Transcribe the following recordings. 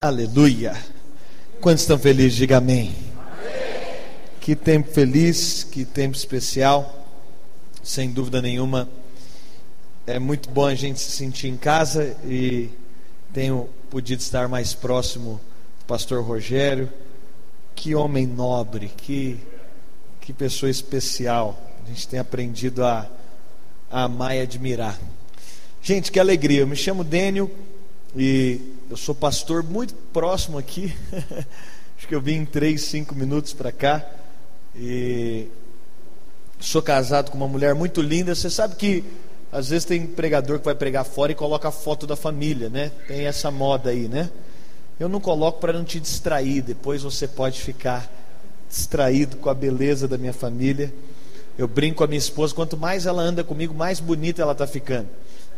Aleluia. Quantos estão felizes? Diga amém. Que tempo feliz, que tempo especial. Sem dúvida nenhuma, é muito bom a gente se sentir em casa e tenho podido estar mais próximo do pastor Rogério. Que homem nobre, que, que pessoa especial. A gente tem aprendido a, a amar e admirar. Gente, que alegria. Eu me chamo Dênio e eu sou pastor muito próximo aqui. Acho que eu vim em três, cinco minutos para cá. E sou casado com uma mulher muito linda. Você sabe que às vezes tem pregador que vai pregar fora e coloca a foto da família, né? Tem essa moda aí, né? Eu não coloco para não te distrair. Depois você pode ficar distraído com a beleza da minha família. Eu brinco com a minha esposa, quanto mais ela anda comigo, mais bonita ela está ficando.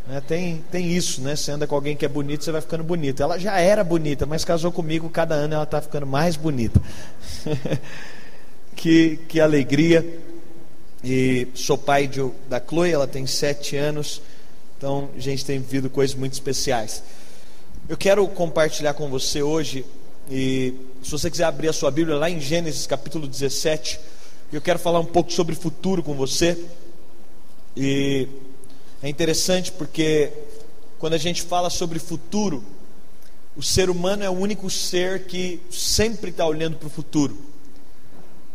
Né? Tem, tem isso, né? Você anda com alguém que é bonito, você vai ficando bonito. Ela já era bonita, mas casou comigo, cada ano ela está ficando mais bonita. que, que alegria. E sou pai de, da Chloe, ela tem sete anos. Então a gente tem vivido coisas muito especiais. Eu quero compartilhar com você hoje, e se você quiser abrir a sua Bíblia lá em Gênesis capítulo 17, eu quero falar um pouco sobre futuro com você. E é interessante porque quando a gente fala sobre futuro, o ser humano é o único ser que sempre está olhando para o futuro.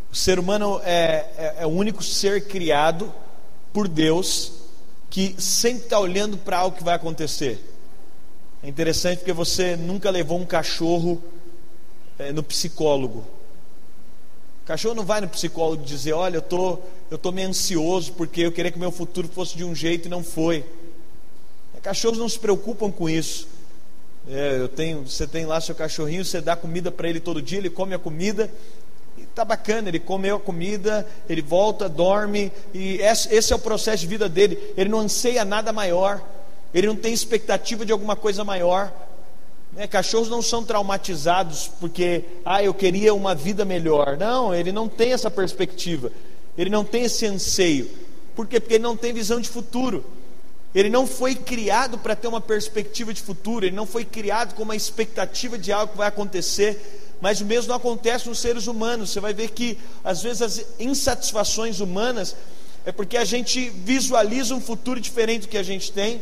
O ser humano é, é, é, o único ser criado por Deus que sempre está olhando para algo que vai acontecer. É interessante porque você nunca levou um cachorro é, no psicólogo. O cachorro não vai no psicólogo dizer: Olha, eu tô, eu tô meio ansioso porque eu queria que meu futuro fosse de um jeito e não foi. Cachorros não se preocupam com isso. É, eu tenho, você tem lá seu cachorrinho, você dá comida para ele todo dia, ele come a comida e tá bacana. Ele comeu a comida, ele volta, dorme e esse é o processo de vida dele. Ele não anseia nada maior. Ele não tem expectativa de alguma coisa maior. Né? Cachorros não são traumatizados porque, ah, eu queria uma vida melhor. Não, ele não tem essa perspectiva. Ele não tem esse anseio. Por quê? Porque ele não tem visão de futuro. Ele não foi criado para ter uma perspectiva de futuro, ele não foi criado com uma expectativa de algo que vai acontecer, mas o mesmo acontece nos seres humanos. Você vai ver que, às vezes, as insatisfações humanas é porque a gente visualiza um futuro diferente do que a gente tem,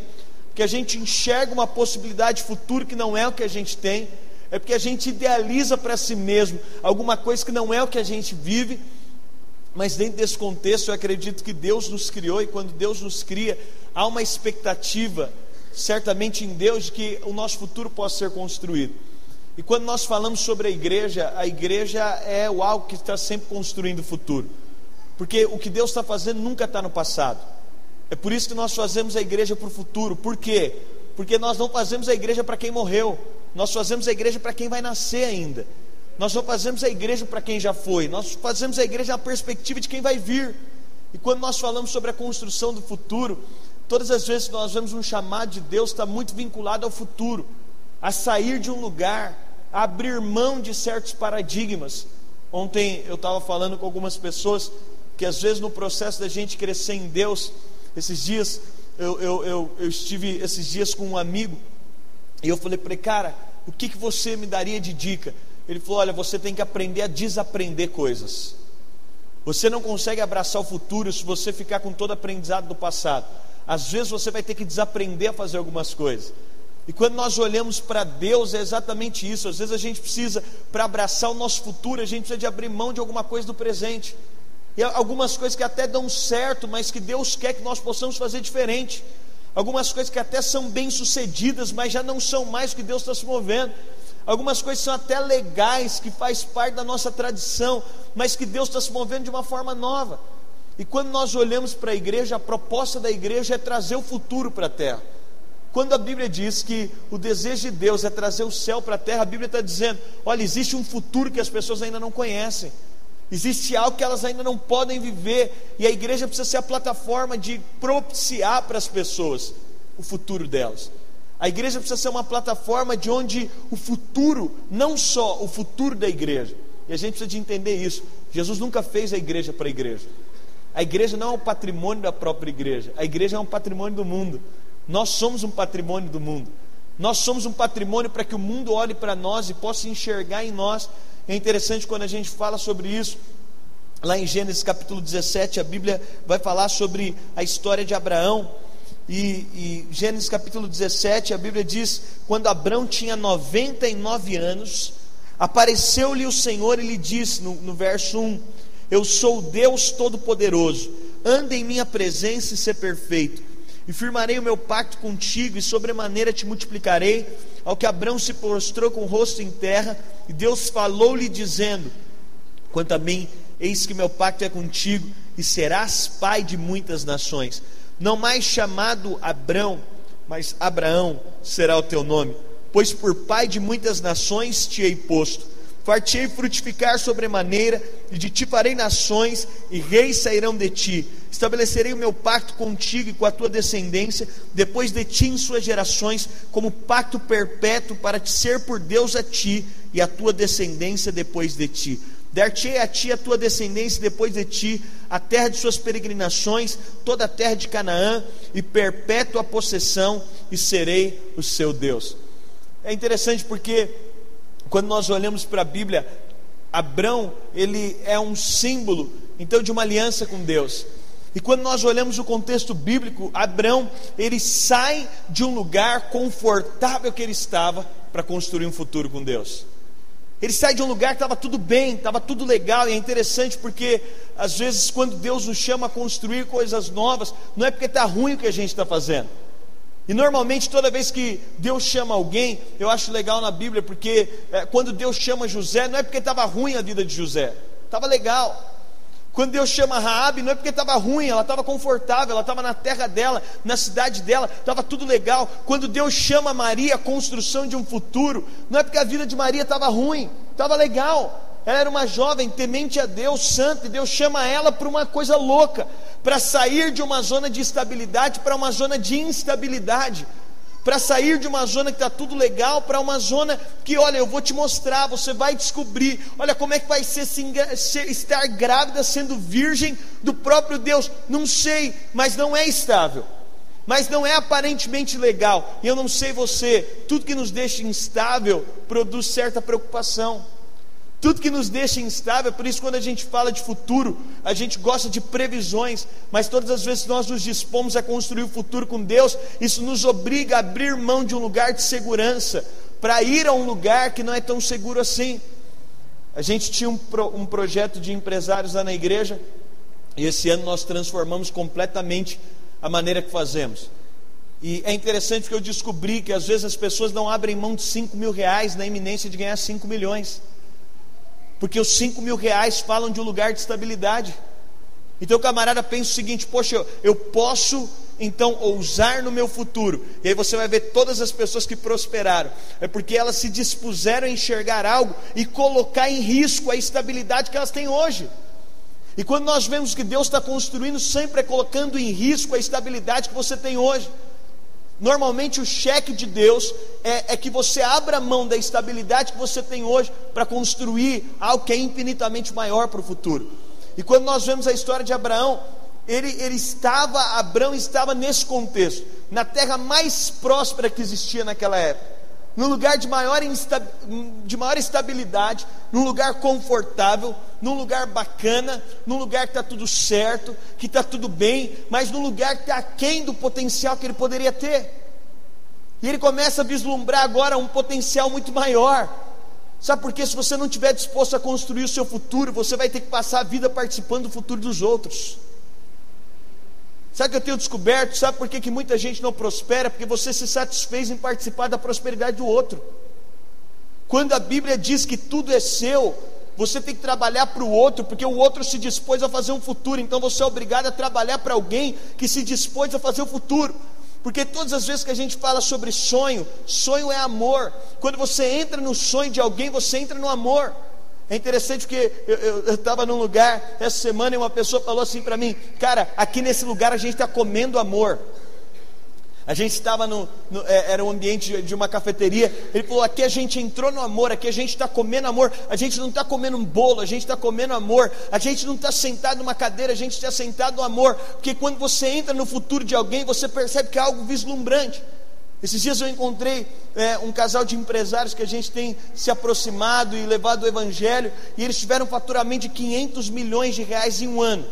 que a gente enxerga uma possibilidade de futuro que não é o que a gente tem, é porque a gente idealiza para si mesmo alguma coisa que não é o que a gente vive. Mas dentro desse contexto, eu acredito que Deus nos criou e quando Deus nos cria, há uma expectativa, certamente em Deus, de que o nosso futuro possa ser construído. E quando nós falamos sobre a igreja, a igreja é o algo que está sempre construindo o futuro. Porque o que Deus está fazendo nunca está no passado. É por isso que nós fazemos a igreja para o futuro. Por quê? Porque nós não fazemos a igreja para quem morreu, nós fazemos a igreja para quem vai nascer ainda. Nós não fazemos a igreja para quem já foi, nós fazemos a igreja na perspectiva de quem vai vir. E quando nós falamos sobre a construção do futuro, todas as vezes que nós vemos um chamado de Deus, está muito vinculado ao futuro, a sair de um lugar, a abrir mão de certos paradigmas. Ontem eu estava falando com algumas pessoas que às vezes no processo da gente crescer em Deus, esses dias, eu, eu, eu, eu estive esses dias com um amigo, e eu falei para ele, cara, o que, que você me daria de dica? Ele falou: olha, você tem que aprender a desaprender coisas. Você não consegue abraçar o futuro se você ficar com todo aprendizado do passado. Às vezes você vai ter que desaprender a fazer algumas coisas. E quando nós olhamos para Deus, é exatamente isso. Às vezes a gente precisa, para abraçar o nosso futuro, a gente precisa de abrir mão de alguma coisa do presente. E algumas coisas que até dão certo, mas que Deus quer que nós possamos fazer diferente. Algumas coisas que até são bem sucedidas, mas já não são mais que Deus está se movendo. Algumas coisas são até legais, que faz parte da nossa tradição, mas que Deus está se movendo de uma forma nova. E quando nós olhamos para a igreja, a proposta da igreja é trazer o futuro para a terra. Quando a Bíblia diz que o desejo de Deus é trazer o céu para a terra, a Bíblia está dizendo: olha, existe um futuro que as pessoas ainda não conhecem. Existe algo que elas ainda não podem viver, e a igreja precisa ser a plataforma de propiciar para as pessoas o futuro delas. A igreja precisa ser uma plataforma de onde o futuro, não só o futuro da igreja, e a gente precisa de entender isso. Jesus nunca fez a igreja para a igreja. A igreja não é um patrimônio da própria igreja, a igreja é um patrimônio do mundo. Nós somos um patrimônio do mundo. Nós somos um patrimônio para que o mundo olhe para nós e possa enxergar em nós. É interessante quando a gente fala sobre isso. Lá em Gênesis capítulo 17, a Bíblia vai falar sobre a história de Abraão. E, e Gênesis capítulo 17, a Bíblia diz: quando Abraão tinha 99 anos, apareceu-lhe o Senhor e lhe disse, no, no verso 1: Eu sou Deus Todo-Poderoso, anda em minha presença e ser perfeito e firmarei o meu pacto contigo, e sobremaneira te multiplicarei. Ao que Abraão se prostrou com o rosto em terra, e Deus falou-lhe, dizendo: Quanto a mim, eis que meu pacto é contigo, e serás pai de muitas nações. Não mais chamado Abrão, mas Abraão será o teu nome, pois por pai de muitas nações te hei posto Fartei frutificar sobremaneira, e de ti farei nações, e reis sairão de ti. Estabelecerei o meu pacto contigo e com a tua descendência, depois de ti em suas gerações, como pacto perpétuo para te ser por Deus a ti e a tua descendência depois de ti. Dar-te-ei a ti a tua descendência depois de ti, a terra de suas peregrinações, toda a terra de Canaã, e perpétua possessão, e serei o seu Deus. É interessante porque quando nós olhamos para a Bíblia, Abrão, ele é um símbolo, então, de uma aliança com Deus. E quando nós olhamos o contexto bíblico, Abrão, ele sai de um lugar confortável que ele estava para construir um futuro com Deus. Ele sai de um lugar que estava tudo bem, estava tudo legal, e é interessante porque, às vezes, quando Deus nos chama a construir coisas novas, não é porque está ruim o que a gente está fazendo, e normalmente, toda vez que Deus chama alguém, eu acho legal na Bíblia, porque é, quando Deus chama José, não é porque estava ruim a vida de José, estava legal. Quando Deus chama Raabe, não é porque estava ruim, ela estava confortável, ela estava na terra dela, na cidade dela, estava tudo legal. Quando Deus chama Maria a construção de um futuro, não é porque a vida de Maria estava ruim, estava legal. Ela era uma jovem temente a Deus, santa, e Deus chama ela para uma coisa louca, para sair de uma zona de estabilidade para uma zona de instabilidade, para sair de uma zona que está tudo legal para uma zona que, olha, eu vou te mostrar, você vai descobrir, olha como é que vai ser, ser estar grávida sendo virgem do próprio Deus, não sei, mas não é estável mas não é aparentemente legal. E eu não sei você, tudo que nos deixa instável produz certa preocupação. Tudo que nos deixa instável, por isso, quando a gente fala de futuro, a gente gosta de previsões, mas todas as vezes que nós nos dispomos a construir o futuro com Deus, isso nos obriga a abrir mão de um lugar de segurança, para ir a um lugar que não é tão seguro assim. A gente tinha um, pro, um projeto de empresários lá na igreja, e esse ano nós transformamos completamente a maneira que fazemos. E é interessante porque eu descobri que às vezes as pessoas não abrem mão de 5 mil reais na iminência de ganhar 5 milhões. Porque os 5 mil reais falam de um lugar de estabilidade. Então o camarada pensa o seguinte: poxa, eu, eu posso então ousar no meu futuro. E aí você vai ver todas as pessoas que prosperaram. É porque elas se dispuseram a enxergar algo e colocar em risco a estabilidade que elas têm hoje. E quando nós vemos que Deus está construindo, sempre é colocando em risco a estabilidade que você tem hoje. Normalmente o cheque de Deus é, é, que você abra mão da estabilidade que você tem hoje para construir algo que é infinitamente maior para o futuro. E quando nós vemos a história de Abraão, ele, ele estava, Abraão estava nesse contexto, na terra mais próspera que existia naquela época num lugar de maior, de maior estabilidade, num lugar confortável, num lugar bacana, num lugar que está tudo certo, que está tudo bem, mas num lugar que está aquém do potencial que ele poderia ter. E ele começa a vislumbrar agora um potencial muito maior. Sabe por quê? Se você não estiver disposto a construir o seu futuro, você vai ter que passar a vida participando do futuro dos outros. Sabe o que eu tenho descoberto? Sabe por que, que muita gente não prospera? Porque você se satisfez em participar da prosperidade do outro. Quando a Bíblia diz que tudo é seu, você tem que trabalhar para o outro, porque o outro se dispôs a fazer um futuro, então você é obrigado a trabalhar para alguém que se dispôs a fazer o futuro. Porque todas as vezes que a gente fala sobre sonho, sonho é amor. Quando você entra no sonho de alguém, você entra no amor. É interessante porque eu estava num lugar essa semana e uma pessoa falou assim para mim: Cara, aqui nesse lugar a gente está comendo amor. A gente estava no, no é, era um ambiente de, de, uma cafeteria. Ele falou: aqui a gente entrou no amor, aqui a gente está comendo amor. A gente não está comendo um bolo, a gente está comendo amor. A gente não está sentado numa cadeira, a gente está sentado no amor. Porque quando você entra no futuro de alguém, você percebe que é algo vislumbrante. Esses dias eu encontrei é, um casal de empresários que a gente tem se aproximado e levado o evangelho, e eles tiveram um faturamento de 500 milhões de reais em um ano.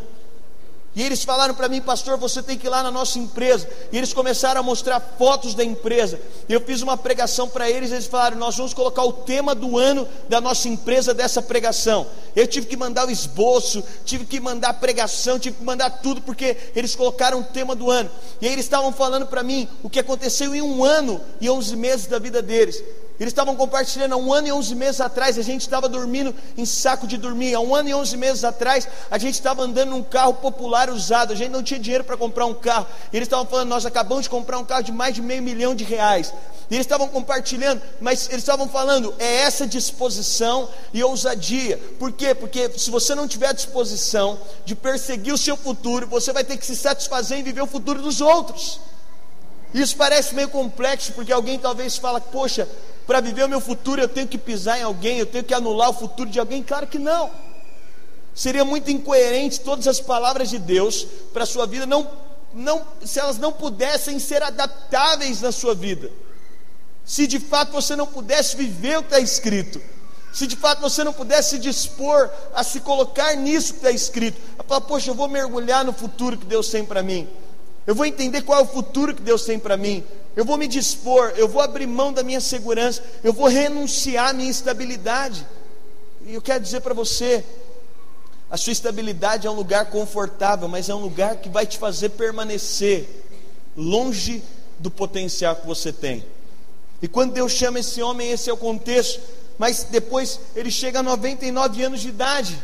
E eles falaram para mim, pastor, você tem que ir lá na nossa empresa. E eles começaram a mostrar fotos da empresa. Eu fiz uma pregação para eles. Eles falaram, nós vamos colocar o tema do ano da nossa empresa dessa pregação. Eu tive que mandar o esboço, tive que mandar a pregação, tive que mandar tudo, porque eles colocaram o tema do ano. E aí eles estavam falando para mim o que aconteceu em um ano e onze meses da vida deles. Eles estavam compartilhando há um ano e onze meses atrás, a gente estava dormindo em saco de dormir. Há um ano e onze meses atrás, a gente estava andando num carro popular usado, a gente não tinha dinheiro para comprar um carro. E eles estavam falando, nós acabamos de comprar um carro de mais de meio milhão de reais. E eles estavam compartilhando, mas eles estavam falando, é essa disposição e ousadia. Por quê? Porque se você não tiver disposição de perseguir o seu futuro, você vai ter que se satisfazer em viver o futuro dos outros. Isso parece meio complexo, porque alguém talvez fala, poxa, para viver o meu futuro eu tenho que pisar em alguém, eu tenho que anular o futuro de alguém? Claro que não. Seria muito incoerente todas as palavras de Deus para a sua vida, não, não, se elas não pudessem ser adaptáveis na sua vida. Se de fato você não pudesse viver o que está escrito, se de fato você não pudesse se dispor a se colocar nisso que está escrito, a falar, poxa, eu vou mergulhar no futuro que Deus tem para mim, eu vou entender qual é o futuro que Deus tem para mim, eu vou me dispor, eu vou abrir mão da minha segurança, eu vou renunciar à minha estabilidade. E eu quero dizer para você, a sua estabilidade é um lugar confortável, mas é um lugar que vai te fazer permanecer longe do potencial que você tem. E quando Deus chama esse homem, esse é o contexto, mas depois ele chega a 99 anos de idade.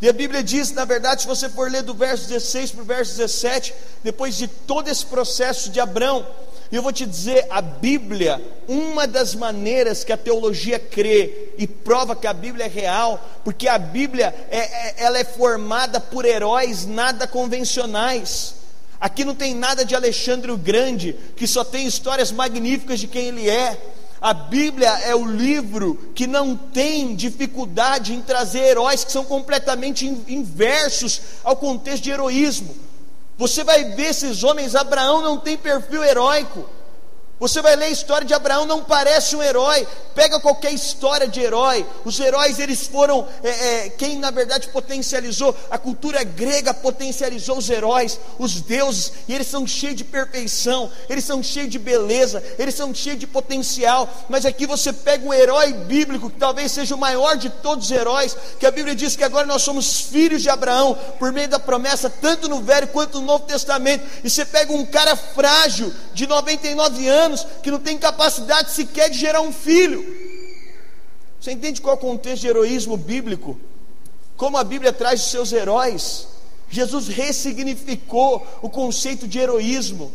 E a Bíblia diz, na verdade, se você for ler do verso 16 para o verso 17, depois de todo esse processo de Abraão, e eu vou te dizer, a Bíblia, uma das maneiras que a teologia crê e prova que a Bíblia é real, porque a Bíblia é, é, ela é formada por heróis nada convencionais. Aqui não tem nada de Alexandre o Grande, que só tem histórias magníficas de quem ele é. A Bíblia é o livro que não tem dificuldade em trazer heróis que são completamente inversos ao contexto de heroísmo. Você vai ver esses homens, Abraão não tem perfil heróico. Você vai ler a história de Abraão, não parece um herói. Pega qualquer história de herói. Os heróis, eles foram é, é, quem na verdade potencializou. A cultura grega potencializou os heróis, os deuses, e eles são cheios de perfeição, eles são cheios de beleza, eles são cheios de potencial. Mas aqui você pega um herói bíblico, que talvez seja o maior de todos os heróis, que a Bíblia diz que agora nós somos filhos de Abraão, por meio da promessa, tanto no Velho quanto no Novo Testamento. E você pega um cara frágil, de 99 anos anos, que não tem capacidade sequer de gerar um filho. Você entende qual é o contexto de heroísmo bíblico? Como a Bíblia traz os seus heróis. Jesus ressignificou o conceito de heroísmo.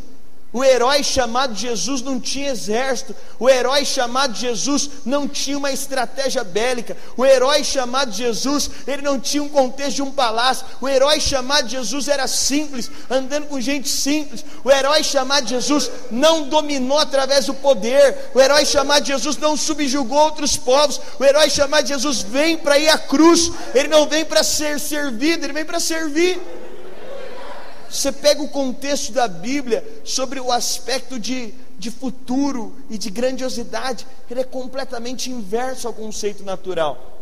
O herói chamado Jesus não tinha exército. O herói chamado Jesus não tinha uma estratégia bélica. O herói chamado Jesus, ele não tinha um contexto de um palácio. O herói chamado Jesus era simples, andando com gente simples. O herói chamado Jesus não dominou através do poder. O herói chamado Jesus não subjugou outros povos. O herói chamado Jesus vem para ir à cruz. Ele não vem para ser servido, ele vem para servir. Você pega o contexto da Bíblia sobre o aspecto de, de futuro e de grandiosidade, ele é completamente inverso ao conceito natural.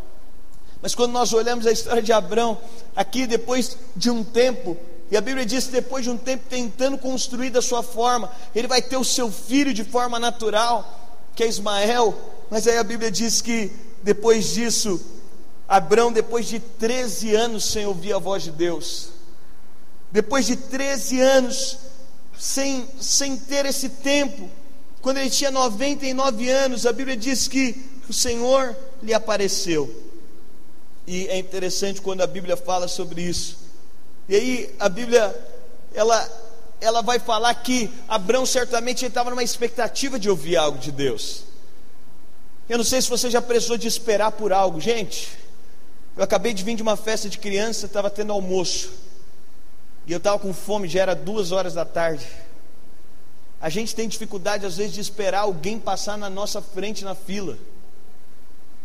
Mas quando nós olhamos a história de Abraão, aqui depois de um tempo, e a Bíblia diz que depois de um tempo tentando construir da sua forma, ele vai ter o seu filho de forma natural, que é Ismael. Mas aí a Bíblia diz que depois disso, Abraão, depois de 13 anos sem ouvir a voz de Deus, depois de 13 anos, sem, sem ter esse tempo, quando ele tinha 99 anos, a Bíblia diz que o Senhor lhe apareceu. E é interessante quando a Bíblia fala sobre isso. E aí a Bíblia, ela, ela vai falar que Abraão certamente estava numa expectativa de ouvir algo de Deus. Eu não sei se você já precisou de esperar por algo, gente. Eu acabei de vir de uma festa de criança, estava tendo almoço. E eu estava com fome, já era duas horas da tarde. A gente tem dificuldade às vezes de esperar alguém passar na nossa frente na fila.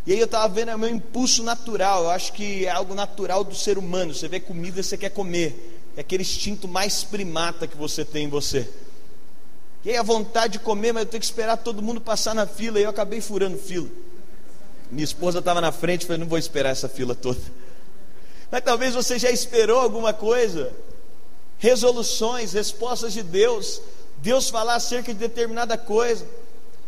E aí eu estava vendo, é o meu impulso natural, eu acho que é algo natural do ser humano. Você vê comida, você quer comer. É aquele instinto mais primata que você tem em você. E aí a vontade de comer, mas eu tenho que esperar todo mundo passar na fila, e eu acabei furando fila. Minha esposa estava na frente, falei, não vou esperar essa fila toda. Mas talvez você já esperou alguma coisa, resoluções, respostas de Deus, Deus falar acerca de determinada coisa.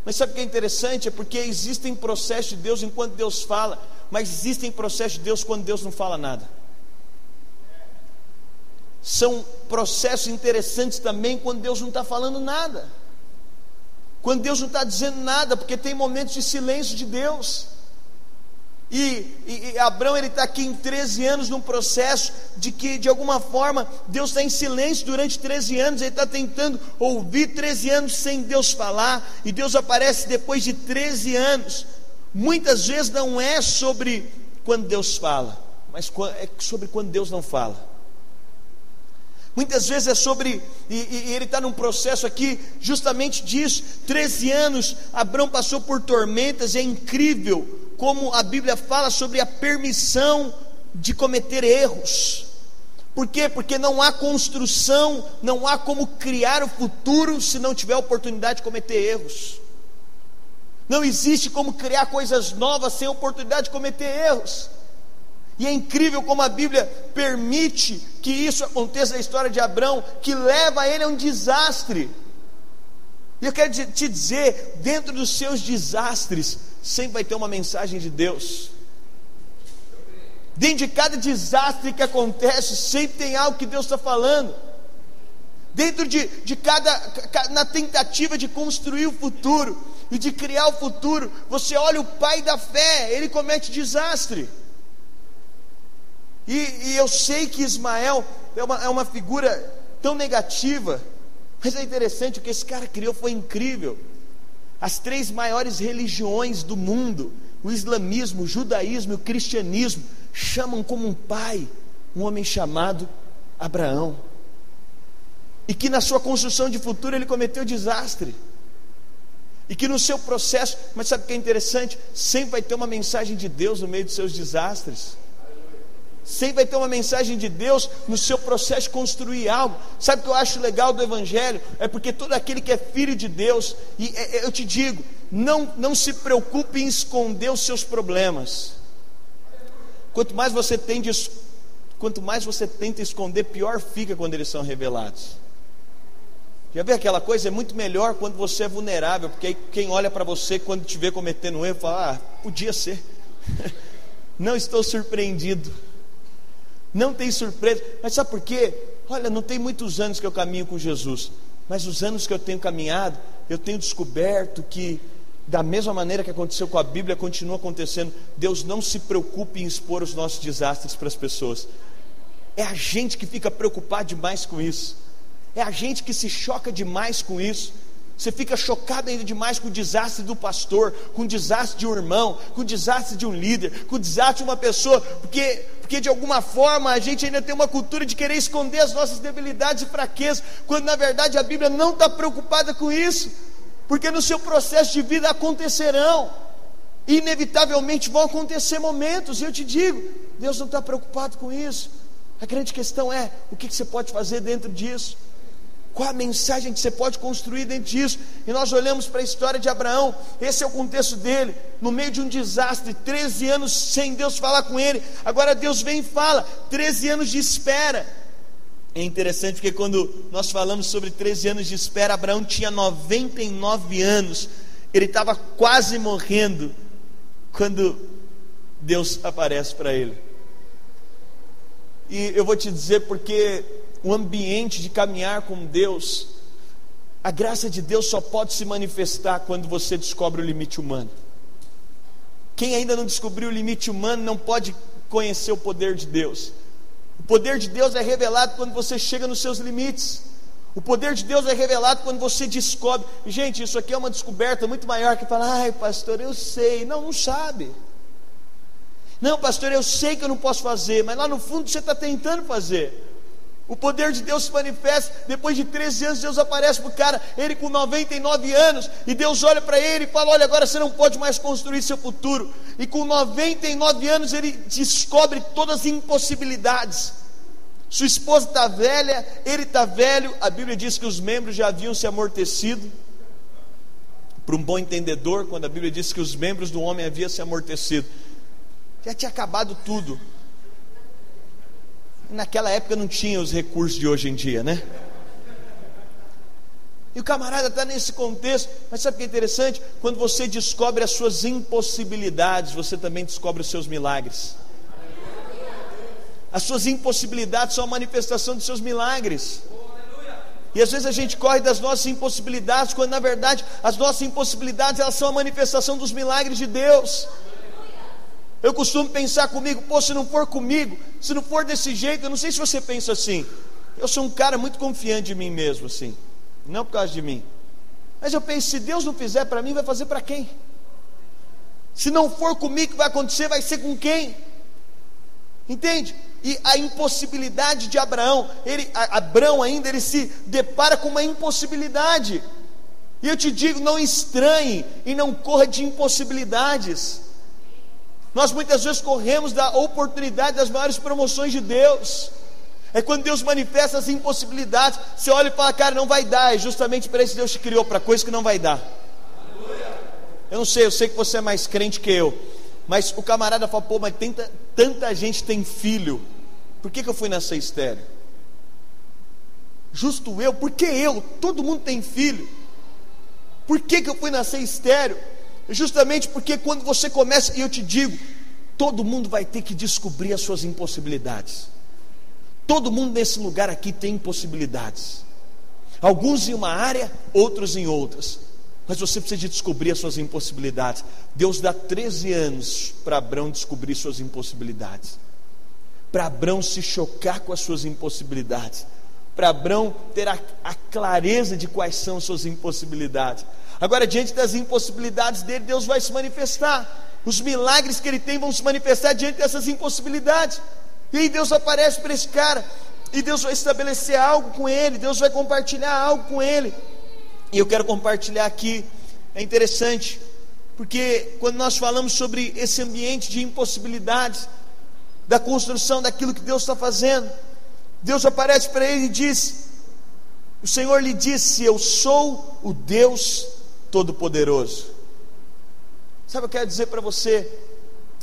Mas sabe o que é interessante? É porque existem processos de Deus enquanto Deus fala, mas existem processos de Deus quando Deus não fala nada. São processos interessantes também quando Deus não está falando nada. Quando Deus não está dizendo nada, porque tem momentos de silêncio de Deus. E, e, e Abraão ele está aqui em 13 anos num processo de que de alguma forma Deus está em silêncio durante 13 anos, ele está tentando ouvir 13 anos sem Deus falar, e Deus aparece depois de 13 anos. Muitas vezes não é sobre quando Deus fala, mas é sobre quando Deus não fala. Muitas vezes é sobre, e, e ele está num processo aqui justamente disso. 13 anos, Abraão passou por tormentas, é incrível como a Bíblia fala sobre a permissão de cometer erros. Por quê? Porque não há construção, não há como criar o futuro se não tiver oportunidade de cometer erros. Não existe como criar coisas novas sem oportunidade de cometer erros. E é incrível como a Bíblia permite que isso aconteça na história de Abraão, que leva ele a um desastre. E eu quero te dizer, dentro dos seus desastres, sempre vai ter uma mensagem de Deus. Dentro de cada desastre que acontece, sempre tem algo que Deus está falando. Dentro de, de cada, na tentativa de construir o futuro e de criar o futuro, você olha o pai da fé, ele comete desastre. E, e eu sei que Ismael é uma, é uma figura tão negativa, mas é interessante o que esse cara criou foi incrível. As três maiores religiões do mundo, o islamismo, o judaísmo e o cristianismo, chamam como um pai um homem chamado Abraão. E que na sua construção de futuro ele cometeu desastre. E que no seu processo, mas sabe o que é interessante? Sempre vai ter uma mensagem de Deus no meio dos seus desastres. Sempre vai ter uma mensagem de Deus no seu processo de construir algo. Sabe o que eu acho legal do Evangelho? É porque todo aquele que é filho de Deus, e é, é, eu te digo, não, não se preocupe em esconder os seus problemas. Quanto mais você quanto mais você tenta esconder, pior fica quando eles são revelados. Já vê aquela coisa? É muito melhor quando você é vulnerável, porque aí quem olha para você quando te vê cometendo um erro, fala: Ah, podia ser. não estou surpreendido não tem surpresa. Mas sabe por quê? Olha, não tem muitos anos que eu caminho com Jesus, mas os anos que eu tenho caminhado, eu tenho descoberto que, da mesma maneira que aconteceu com a Bíblia, continua acontecendo. Deus não se preocupe em expor os nossos desastres para as pessoas. É a gente que fica preocupado demais com isso. É a gente que se choca demais com isso. Você fica chocado ainda demais com o desastre do pastor, com o desastre de um irmão, com o desastre de um líder, com o desastre de uma pessoa, porque porque de alguma forma a gente ainda tem uma cultura de querer esconder as nossas debilidades e fraquezas, quando na verdade a Bíblia não está preocupada com isso, porque no seu processo de vida acontecerão, inevitavelmente vão acontecer momentos, e eu te digo, Deus não está preocupado com isso. A grande questão é o que, você pode fazer dentro disso. Qual a mensagem que você pode construir dentro disso? E nós olhamos para a história de Abraão, esse é o contexto dele, no meio de um desastre, 13 anos sem Deus falar com ele. Agora Deus vem e fala, 13 anos de espera. É interessante porque quando nós falamos sobre 13 anos de espera, Abraão tinha 99 anos, ele estava quase morrendo quando Deus aparece para ele. E eu vou te dizer porque o ambiente de caminhar com Deus, a graça de Deus só pode se manifestar quando você descobre o limite humano. Quem ainda não descobriu o limite humano não pode conhecer o poder de Deus. O poder de Deus é revelado quando você chega nos seus limites. O poder de Deus é revelado quando você descobre. Gente, isso aqui é uma descoberta muito maior que falar, ai, pastor, eu sei. Não, não sabe. Não, pastor, eu sei que eu não posso fazer, mas lá no fundo você está tentando fazer. O poder de Deus se manifesta. Depois de 13 anos, Deus aparece para o cara, ele com 99 anos, e Deus olha para ele e fala: Olha, agora você não pode mais construir seu futuro. E com 99 anos, ele descobre todas as impossibilidades. Sua esposa está velha, ele está velho. A Bíblia diz que os membros já haviam se amortecido. Para um bom entendedor, quando a Bíblia diz que os membros do homem haviam se amortecido, já tinha acabado tudo Naquela época não tinha os recursos de hoje em dia, né? E o camarada está nesse contexto, mas sabe o que é interessante? Quando você descobre as suas impossibilidades, você também descobre os seus milagres. As suas impossibilidades são a manifestação dos seus milagres. E às vezes a gente corre das nossas impossibilidades, quando na verdade as nossas impossibilidades elas são a manifestação dos milagres de Deus. Eu costumo pensar comigo, pô, se não for comigo, se não for desse jeito, eu não sei se você pensa assim. Eu sou um cara muito confiante de mim mesmo, assim. Não por causa de mim. Mas eu penso, se Deus não fizer para mim, vai fazer para quem? Se não for comigo que vai acontecer, vai ser com quem? Entende? E a impossibilidade de Abraão, ele, Abraão ainda, ele se depara com uma impossibilidade. E eu te digo, não estranhe e não corra de impossibilidades. Nós muitas vezes corremos da oportunidade das maiores promoções de Deus. É quando Deus manifesta as impossibilidades. Você olha e fala, cara, não vai dar. É justamente para isso que Deus te criou, para coisa que não vai dar. Eu não sei, eu sei que você é mais crente que eu. Mas o camarada fala, pô, mas tenta, tanta gente tem filho. Por que, que eu fui nascer estéreo? Justo eu, por que eu? Todo mundo tem filho. Por que, que eu fui nascer estéreo? Justamente porque quando você começa, e eu te digo, todo mundo vai ter que descobrir as suas impossibilidades. Todo mundo nesse lugar aqui tem impossibilidades. Alguns em uma área, outros em outras. Mas você precisa de descobrir as suas impossibilidades. Deus dá 13 anos para Abraão descobrir suas impossibilidades. Para Abraão se chocar com as suas impossibilidades. Para Abraão ter a, a clareza de quais são as suas impossibilidades. Agora, diante das impossibilidades dele, Deus vai se manifestar. Os milagres que ele tem vão se manifestar diante dessas impossibilidades. E aí Deus aparece para esse cara. E Deus vai estabelecer algo com ele. Deus vai compartilhar algo com ele. E eu quero compartilhar aqui. É interessante. Porque quando nós falamos sobre esse ambiente de impossibilidades, da construção daquilo que Deus está fazendo, Deus aparece para ele e diz: O Senhor lhe disse: Eu sou o Deus Todo-Poderoso. Sabe, eu quero dizer para você,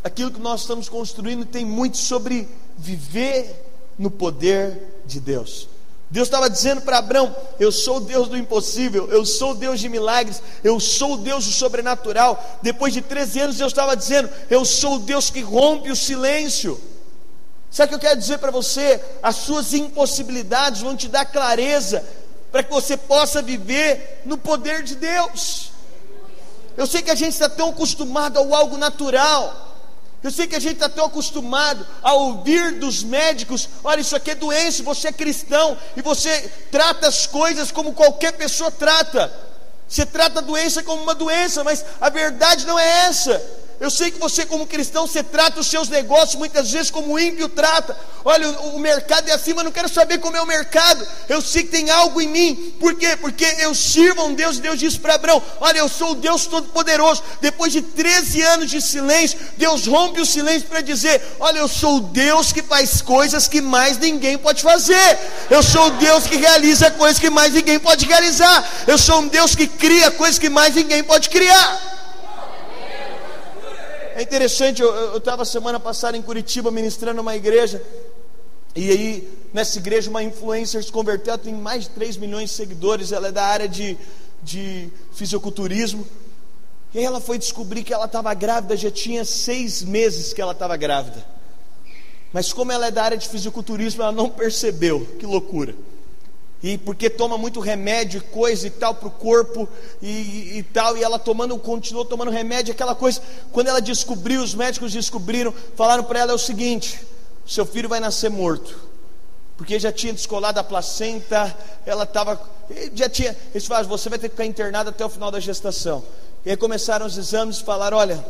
aquilo que nós estamos construindo tem muito sobre viver no poder de Deus. Deus estava dizendo para Abraão: Eu sou o Deus do impossível, eu sou o Deus de milagres, eu sou o Deus do sobrenatural. Depois de 13 anos, Deus estava dizendo: Eu sou o Deus que rompe o silêncio. Sabe o que eu quero dizer para você? As suas impossibilidades vão te dar clareza para que você possa viver no poder de Deus. Eu sei que a gente está tão acostumado ao algo natural. Eu sei que a gente está tão acostumado a ouvir dos médicos: olha, isso aqui é doença, você é cristão e você trata as coisas como qualquer pessoa trata. Você trata a doença como uma doença, mas a verdade não é essa. Eu sei que você, como cristão, você trata os seus negócios muitas vezes como o ímpio trata. Olha, o, o mercado é assim, mas não quero saber como é o mercado. Eu sei que tem algo em mim. Por quê? Porque eu sirvo a um Deus. Deus disse para Abraão: Olha, eu sou o Deus Todo-Poderoso. Depois de 13 anos de silêncio, Deus rompe o silêncio para dizer: Olha, eu sou o Deus que faz coisas que mais ninguém pode fazer. Eu sou o Deus que realiza coisas que mais ninguém pode realizar. Eu sou um Deus que cria coisas que mais ninguém pode criar. É interessante, eu estava semana passada em Curitiba ministrando uma igreja, e aí nessa igreja uma influencer se converteu, ela tem mais de 3 milhões de seguidores, ela é da área de, de fisiculturismo, e aí ela foi descobrir que ela estava grávida, já tinha seis meses que ela estava grávida. Mas como ela é da área de fisiculturismo, ela não percebeu, que loucura e porque toma muito remédio, coisa e tal para o corpo e, e, tal, e ela tomando, continuou tomando remédio, aquela coisa. Quando ela descobriu, os médicos descobriram, falaram para ela é o seguinte: seu filho vai nascer morto, porque já tinha descolado a placenta, ela estava, já tinha, eles falaram, você vai ter que ficar internado até o final da gestação. E aí começaram os exames e falaram, olha,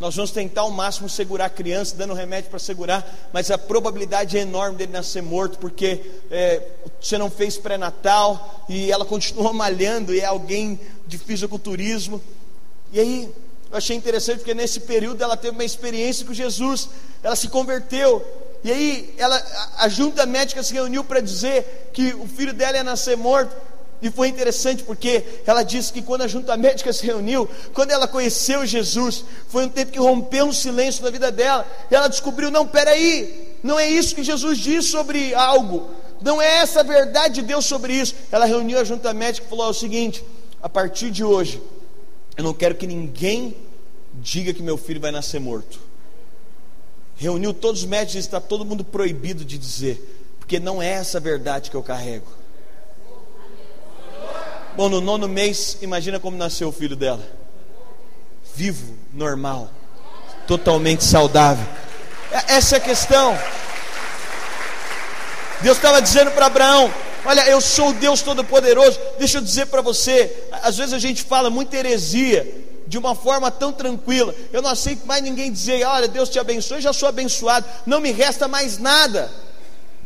Nós vamos tentar ao máximo segurar a criança, dando remédio para segurar, mas a probabilidade é enorme dele nascer morto, porque é, você não fez pré-natal e ela continua malhando e é alguém de fisiculturismo. E aí, eu achei interessante porque nesse período ela teve uma experiência com Jesus, ela se converteu. E aí, ela, a junta médica se reuniu para dizer que o filho dela ia nascer morto. E foi interessante porque ela disse que quando a junta médica se reuniu, quando ela conheceu Jesus, foi um tempo que rompeu um silêncio na vida dela. E ela descobriu: não, peraí, não é isso que Jesus diz sobre algo, não é essa a verdade de Deus sobre isso. Ela reuniu a junta médica e falou: é o seguinte, a partir de hoje, eu não quero que ninguém diga que meu filho vai nascer morto. Reuniu todos os médicos e está todo mundo proibido de dizer, porque não é essa a verdade que eu carrego. Bom, no nono mês, imagina como nasceu o filho dela. Vivo, normal, totalmente saudável. É, essa é a questão. Deus estava dizendo para Abraão: Olha, eu sou o Deus Todo-Poderoso. Deixa eu dizer para você: às vezes a gente fala muita heresia de uma forma tão tranquila. Eu não aceito mais ninguém dizer: Olha, Deus te abençoe, já sou abençoado. Não me resta mais nada.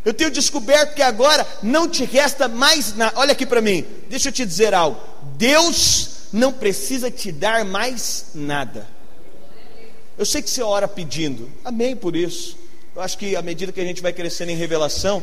Eu tenho descoberto que agora não te resta mais nada. Olha aqui para mim, deixa eu te dizer algo. Deus não precisa te dar mais nada. Eu sei que você ora pedindo, amém por isso. Eu acho que à medida que a gente vai crescendo em revelação,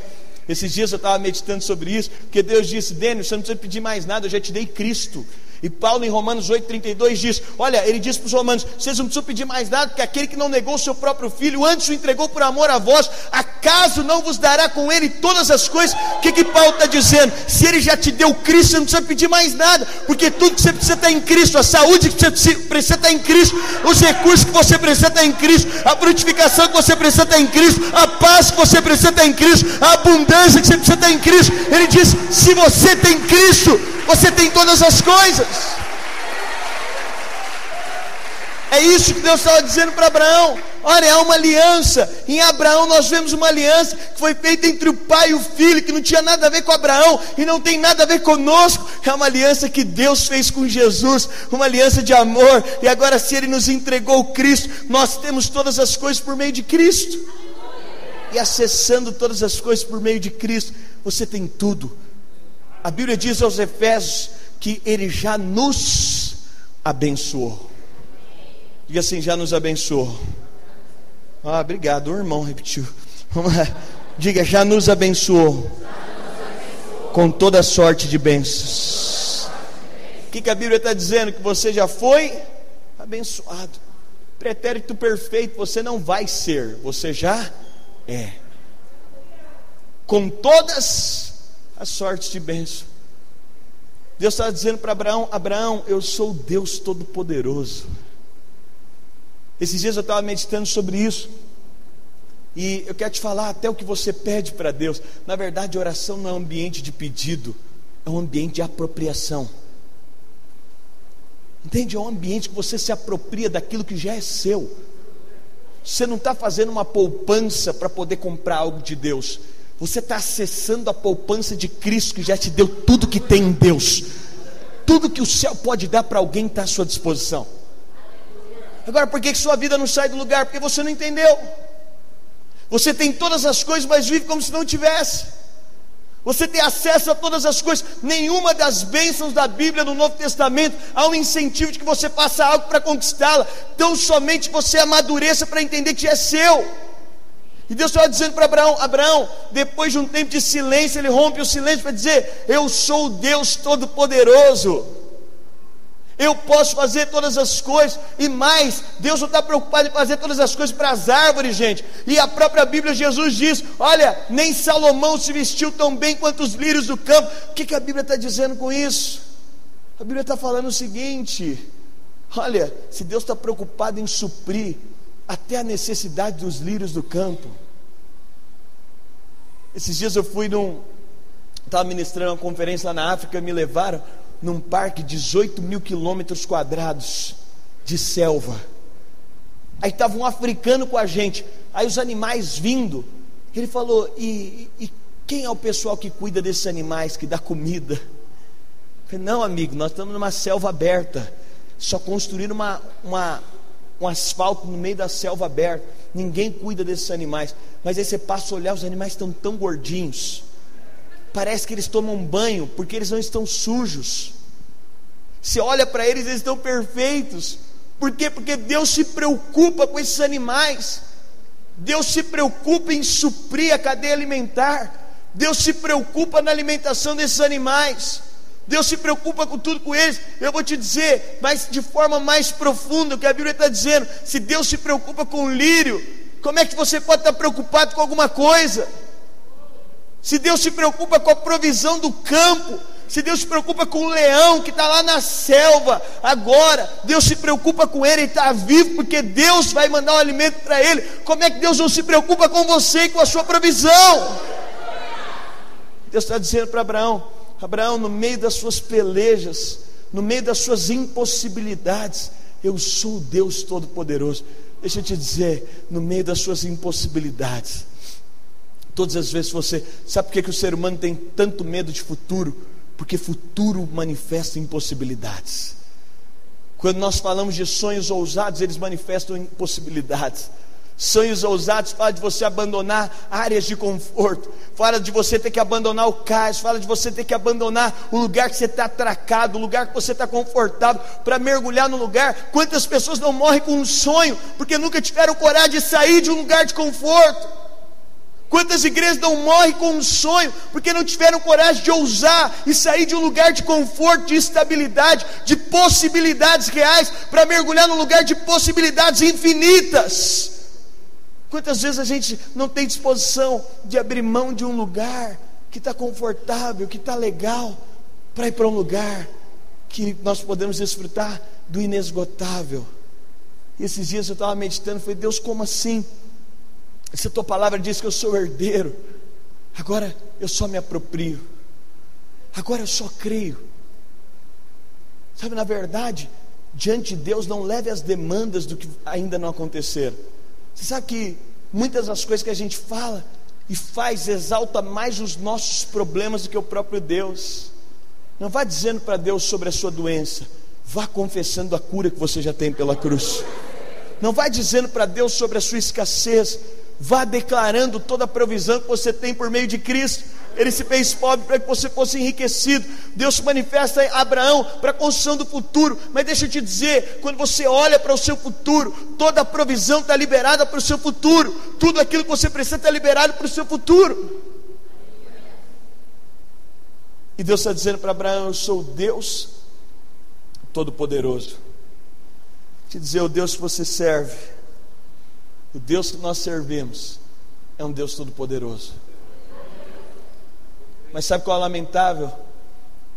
esses dias eu estava meditando sobre isso, porque Deus disse: Dênio, você não precisa pedir mais nada, eu já te dei Cristo. E Paulo em Romanos 8,32 diz: Olha, ele diz para os romanos: vocês não precisam pedir mais nada, porque aquele que não negou o seu próprio filho, antes o entregou por amor a vós, acaso não vos dará com ele todas as coisas? O que, que Paulo está dizendo? Se ele já te deu Cristo, você não precisa pedir mais nada, porque tudo que você precisa está em Cristo, a saúde que você precisa está em Cristo, os recursos que você precisa está em Cristo, a frutificação que você precisa está em Cristo, a paz que você precisa está em Cristo, a abundância que você precisa está em Cristo. Ele diz: se você tem Cristo, você tem todas as coisas. É isso que Deus estava dizendo para Abraão. Olha, há uma aliança. Em Abraão nós vemos uma aliança que foi feita entre o pai e o filho, que não tinha nada a ver com Abraão e não tem nada a ver conosco. É uma aliança que Deus fez com Jesus, uma aliança de amor. E agora, se Ele nos entregou Cristo, nós temos todas as coisas por meio de Cristo. E acessando todas as coisas por meio de Cristo, você tem tudo a Bíblia diz aos Efésios que Ele já nos abençoou. Diga assim: já nos abençoou. Ah, obrigado, o irmão repetiu. Vamos lá. Diga: já nos abençoou. Com toda sorte de bênçãos. O que, que a Bíblia está dizendo? Que você já foi abençoado. Pretérito perfeito você não vai ser, você já é. Com todas as sortes de bênção. Deus estava dizendo para Abraão: Abraão, eu sou Deus Todo-Poderoso. Esses dias eu estava meditando sobre isso. E eu quero te falar até o que você pede para Deus. Na verdade, oração não é um ambiente de pedido, é um ambiente de apropriação. Entende? É um ambiente que você se apropria daquilo que já é seu. Você não está fazendo uma poupança para poder comprar algo de Deus. Você está acessando a poupança de Cristo que já te deu tudo que tem em Deus. Tudo que o céu pode dar para alguém está à sua disposição. Agora, por que, que sua vida não sai do lugar? Porque você não entendeu. Você tem todas as coisas, mas vive como se não tivesse. Você tem acesso a todas as coisas. Nenhuma das bênçãos da Bíblia no Novo Testamento há um incentivo de que você faça algo para conquistá-la. Então, somente você amadureça para entender que é seu. E Deus estava dizendo para Abraão: Abraão, depois de um tempo de silêncio, ele rompe o silêncio para dizer: Eu sou o Deus Todo-Poderoso. Eu posso fazer todas as coisas e mais. Deus não está preocupado em fazer todas as coisas para as árvores, gente. E a própria Bíblia, Jesus diz: Olha, nem Salomão se vestiu tão bem quanto os lírios do campo. O que, que a Bíblia está dizendo com isso? A Bíblia está falando o seguinte: Olha, se Deus está preocupado em suprir até a necessidade dos lírios do campo. Esses dias eu fui num. Estava ministrando uma conferência lá na África, me levaram num parque de 18 mil quilômetros quadrados de selva. Aí estava um africano com a gente, aí os animais vindo. Ele falou: e, e quem é o pessoal que cuida desses animais, que dá comida? Eu falei, não, amigo, nós estamos numa selva aberta. Só construíram uma, uma com asfalto no meio da selva aberta. Ninguém cuida desses animais. Mas aí você passa a olhar, os animais estão tão gordinhos. Parece que eles tomam banho porque eles não estão sujos. Você olha para eles, eles estão perfeitos. Por quê? Porque Deus se preocupa com esses animais. Deus se preocupa em suprir a cadeia alimentar. Deus se preocupa na alimentação desses animais. Deus se preocupa com tudo com eles. Eu vou te dizer, mas de forma mais profunda, o que a Bíblia está dizendo: se Deus se preocupa com o lírio, como é que você pode estar preocupado com alguma coisa? Se Deus se preocupa com a provisão do campo, se Deus se preocupa com o leão que está lá na selva, agora, Deus se preocupa com ele, ele está vivo, porque Deus vai mandar o um alimento para ele. Como é que Deus não se preocupa com você e com a sua provisão? Deus está dizendo para Abraão: Abraão, no meio das suas pelejas, no meio das suas impossibilidades, eu sou o Deus Todo-Poderoso. Deixa eu te dizer, no meio das suas impossibilidades, todas as vezes você, sabe por que, que o ser humano tem tanto medo de futuro? Porque futuro manifesta impossibilidades. Quando nós falamos de sonhos ousados, eles manifestam impossibilidades. Sonhos ousados fala de você abandonar áreas de conforto, fala de você ter que abandonar o cais, fala de você ter que abandonar o lugar que você está atracado, o lugar que você está confortável, para mergulhar no lugar. Quantas pessoas não morrem com um sonho porque nunca tiveram coragem de sair de um lugar de conforto? Quantas igrejas não morrem com um sonho porque não tiveram coragem de ousar e sair de um lugar de conforto, de estabilidade, de possibilidades reais, para mergulhar num lugar de possibilidades infinitas? Quantas vezes a gente não tem disposição de abrir mão de um lugar que está confortável, que está legal, para ir para um lugar que nós podemos desfrutar do inesgotável. E esses dias eu estava meditando, falei, Deus, como assim? Se a tua palavra diz que eu sou herdeiro, agora eu só me aproprio, agora eu só creio. Sabe, na verdade, diante de Deus, não leve as demandas do que ainda não aconteceram você sabe que muitas das coisas que a gente fala e faz exalta mais os nossos problemas do que o próprio Deus. Não vá dizendo para Deus sobre a sua doença, vá confessando a cura que você já tem pela cruz. Não vá dizendo para Deus sobre a sua escassez, vá declarando toda a provisão que você tem por meio de Cristo ele se fez pobre para que você fosse enriquecido. Deus se manifesta a Abraão para a construção do futuro. Mas deixa eu te dizer: quando você olha para o seu futuro, toda a provisão está liberada para o seu futuro, tudo aquilo que você precisa está liberado para o seu futuro. E Deus está dizendo para Abraão: Eu sou Deus Todo-Poderoso. Te dizer, o Deus que você serve, o Deus que nós servimos, é um Deus Todo-Poderoso. Mas sabe qual é lamentável?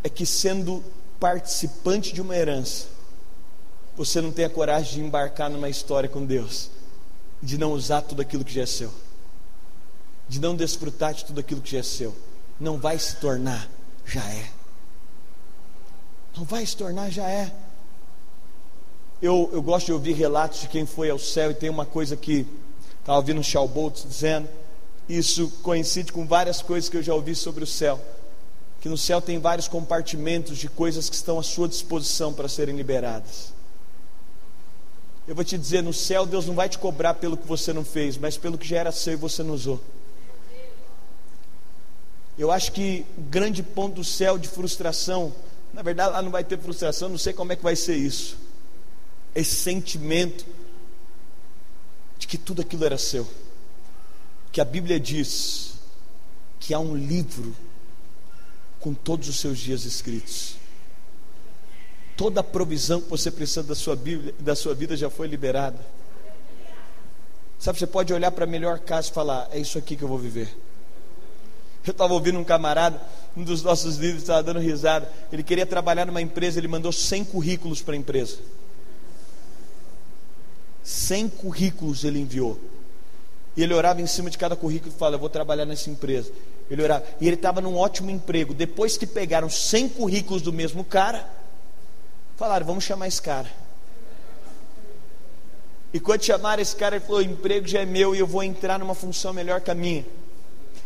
É que sendo participante de uma herança, você não tem a coragem de embarcar numa história com Deus, de não usar tudo aquilo que já é seu, de não desfrutar de tudo aquilo que já é seu. Não vai se tornar, já é. Não vai se tornar, já é. Eu, eu gosto de ouvir relatos de quem foi ao céu, e tem uma coisa que estava ouvindo o Shalbolt dizendo isso coincide com várias coisas que eu já ouvi sobre o céu. Que no céu tem vários compartimentos de coisas que estão à sua disposição para serem liberadas. Eu vou te dizer, no céu Deus não vai te cobrar pelo que você não fez, mas pelo que já era seu e você não usou. Eu acho que o grande ponto do céu de frustração, na verdade lá não vai ter frustração, não sei como é que vai ser isso. Esse sentimento de que tudo aquilo era seu que a Bíblia diz que há um livro com todos os seus dias escritos. Toda a provisão que você precisa da sua Bíblia, da sua vida já foi liberada. Sabe, você pode olhar para a melhor casa e falar: é isso aqui que eu vou viver. Eu estava ouvindo um camarada, um dos nossos líderes estava dando risada. Ele queria trabalhar numa empresa, ele mandou 100 currículos para a empresa. 100 currículos ele enviou. E ele orava em cima de cada currículo e falava: Eu vou trabalhar nessa empresa. Ele orava. E ele estava num ótimo emprego. Depois que pegaram 100 currículos do mesmo cara, falaram: Vamos chamar esse cara. E quando chamaram esse cara, ele falou: O emprego já é meu e eu vou entrar numa função melhor que a minha.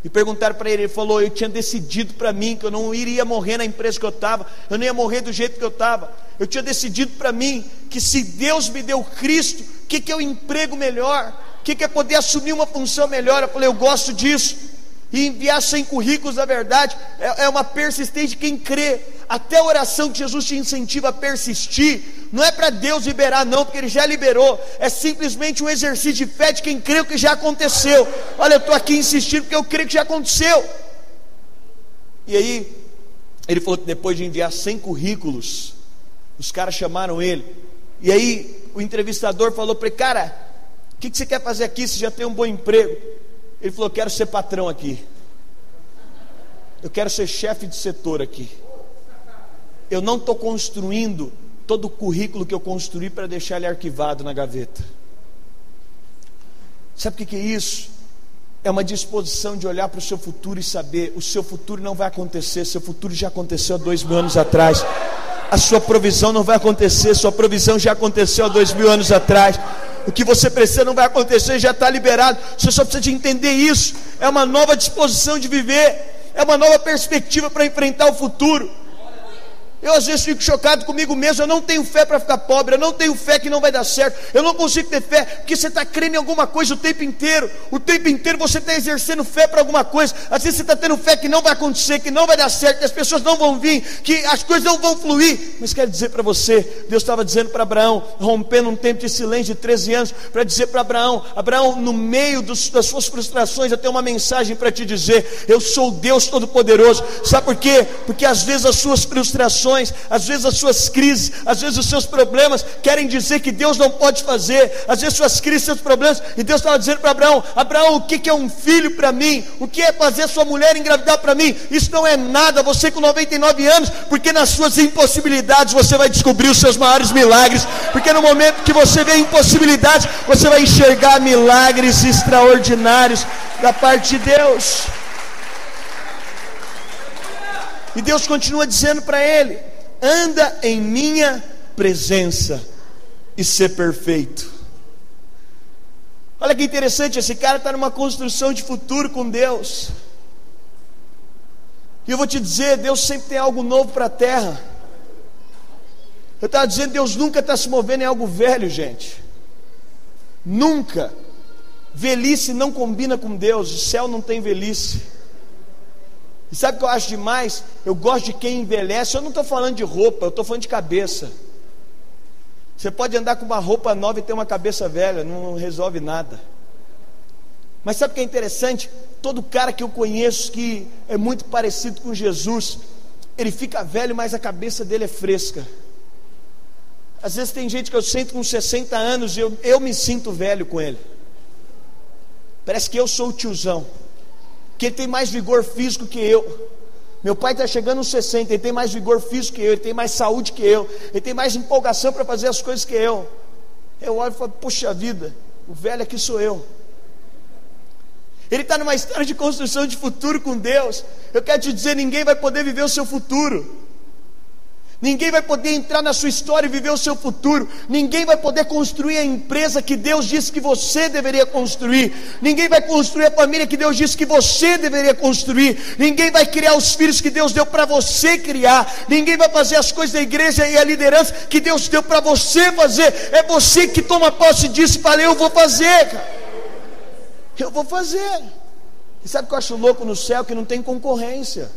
E perguntaram para ele, ele falou: Eu tinha decidido para mim que eu não iria morrer na empresa que eu estava, eu não ia morrer do jeito que eu estava. Eu tinha decidido para mim que se Deus me deu Cristo, que, que é o emprego melhor? O que, que é poder assumir uma função melhor? Eu falei, eu gosto disso. E enviar sem currículos, na verdade, é, é uma persistência de quem crê. Até a oração que Jesus te incentiva a persistir, não é para Deus liberar, não, porque Ele já liberou. É simplesmente um exercício de fé de quem crê o que já aconteceu. Olha, eu estou aqui insistindo porque eu creio que já aconteceu. E aí, ele falou que depois de enviar 100 currículos, os caras chamaram ele. E aí, o entrevistador falou para ele: Cara, o que, que você quer fazer aqui? Você já tem um bom emprego. Ele falou: Quero ser patrão aqui. Eu quero ser chefe de setor aqui. Eu não estou construindo todo o currículo que eu construí para deixar ele arquivado na gaveta. Sabe o que é isso? É uma disposição de olhar para o seu futuro e saber: o seu futuro não vai acontecer, seu futuro já aconteceu há dois mil anos atrás. A sua provisão não vai acontecer, sua provisão já aconteceu há dois mil anos atrás. O que você precisa não vai acontecer, já está liberado. Você só precisa de entender isso. É uma nova disposição de viver, é uma nova perspectiva para enfrentar o futuro. Eu às vezes fico chocado comigo mesmo. Eu não tenho fé para ficar pobre. Eu não tenho fé que não vai dar certo. Eu não consigo ter fé porque você está crendo em alguma coisa o tempo inteiro. O tempo inteiro você está exercendo fé para alguma coisa. Às vezes você está tendo fé que não vai acontecer, que não vai dar certo, que as pessoas não vão vir, que as coisas não vão fluir. Mas quero dizer para você: Deus estava dizendo para Abraão, rompendo um tempo de silêncio de 13 anos, para dizer para Abraão: Abraão, no meio dos, das suas frustrações, eu tenho uma mensagem para te dizer. Eu sou Deus Todo-Poderoso. Sabe por quê? Porque às vezes as suas frustrações às vezes as suas crises, às vezes os seus problemas querem dizer que Deus não pode fazer, às vezes suas crises, seus problemas, e Deus estava dizendo para Abraão: Abraão, o que é um filho para mim? O que é fazer sua mulher engravidar para mim? Isso não é nada, você com 99 anos, porque nas suas impossibilidades você vai descobrir os seus maiores milagres, porque no momento que você vê impossibilidades, você vai enxergar milagres extraordinários da parte de Deus. E Deus continua dizendo para ele: anda em minha presença e ser perfeito. Olha que interessante, esse cara está numa construção de futuro com Deus. E eu vou te dizer, Deus sempre tem algo novo para a terra. Eu estava dizendo, Deus nunca está se movendo em algo velho, gente. Nunca. Velhice não combina com Deus, o céu não tem velhice. E sabe o que eu acho demais? Eu gosto de quem envelhece. Eu não estou falando de roupa, eu estou falando de cabeça. Você pode andar com uma roupa nova e ter uma cabeça velha, não resolve nada. Mas sabe o que é interessante? Todo cara que eu conheço que é muito parecido com Jesus, ele fica velho, mas a cabeça dele é fresca. Às vezes tem gente que eu sinto com 60 anos e eu, eu me sinto velho com ele. Parece que eu sou o tiozão que ele tem mais vigor físico que eu. Meu pai está chegando aos 60, ele tem mais vigor físico que eu, ele tem mais saúde que eu, ele tem mais empolgação para fazer as coisas que eu. Eu olho e falo, puxa vida, o velho aqui sou eu. Ele está numa história de construção de futuro com Deus. Eu quero te dizer, ninguém vai poder viver o seu futuro. Ninguém vai poder entrar na sua história e viver o seu futuro. Ninguém vai poder construir a empresa que Deus disse que você deveria construir. Ninguém vai construir a família que Deus disse que você deveria construir. Ninguém vai criar os filhos que Deus deu para você criar. Ninguém vai fazer as coisas da igreja e a liderança que Deus deu para você fazer. É você que toma posse disso e fala: Eu vou fazer, cara. Eu vou fazer. E sabe o que eu acho louco no céu? Que não tem concorrência.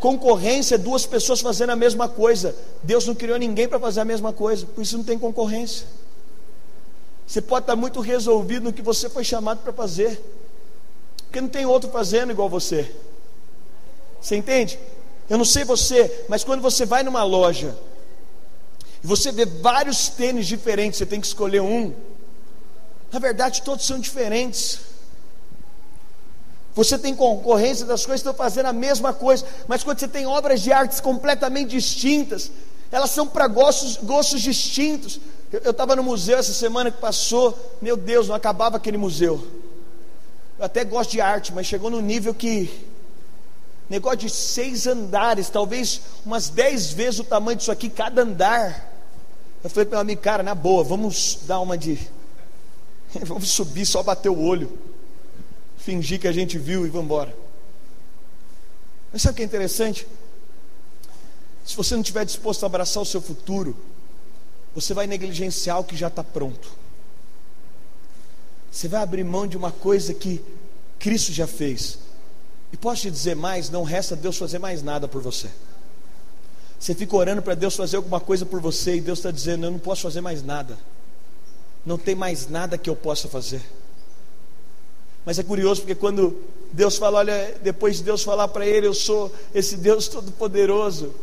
Concorrência é duas pessoas fazendo a mesma coisa. Deus não criou ninguém para fazer a mesma coisa, por isso não tem concorrência. Você pode estar muito resolvido no que você foi chamado para fazer, porque não tem outro fazendo igual você. Você entende? Eu não sei você, mas quando você vai numa loja e você vê vários tênis diferentes, você tem que escolher um. Na verdade, todos são diferentes. Você tem concorrência das coisas estão fazendo a mesma coisa, mas quando você tem obras de artes completamente distintas, elas são para gostos, gostos distintos. Eu estava no museu essa semana que passou, meu Deus, não acabava aquele museu. Eu até gosto de arte, mas chegou no nível que negócio de seis andares, talvez umas dez vezes o tamanho disso aqui, cada andar. Eu falei para meu amigo, cara, na boa, vamos dar uma de. vamos subir, só bater o olho fingir que a gente viu e vamos embora. Mas sabe o que é interessante? Se você não estiver disposto a abraçar o seu futuro, você vai negligenciar o que já está pronto. Você vai abrir mão de uma coisa que Cristo já fez. E posso te dizer mais: não resta Deus fazer mais nada por você. Você fica orando para Deus fazer alguma coisa por você e Deus está dizendo: eu não posso fazer mais nada. Não tem mais nada que eu possa fazer. Mas é curioso porque quando Deus fala, olha, depois de Deus falar para ele, eu sou esse Deus todo-poderoso,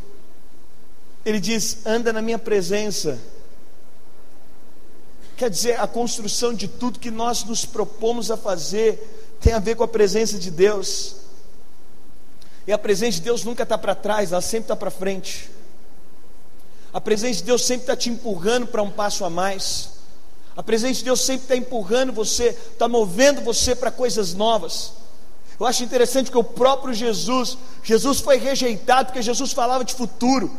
ele diz: anda na minha presença. Quer dizer, a construção de tudo que nós nos propomos a fazer tem a ver com a presença de Deus. E a presença de Deus nunca está para trás, ela sempre está para frente. A presença de Deus sempre está te empurrando para um passo a mais. A presença de Deus sempre está empurrando você, está movendo você para coisas novas. Eu acho interessante que o próprio Jesus, Jesus foi rejeitado porque Jesus falava de futuro.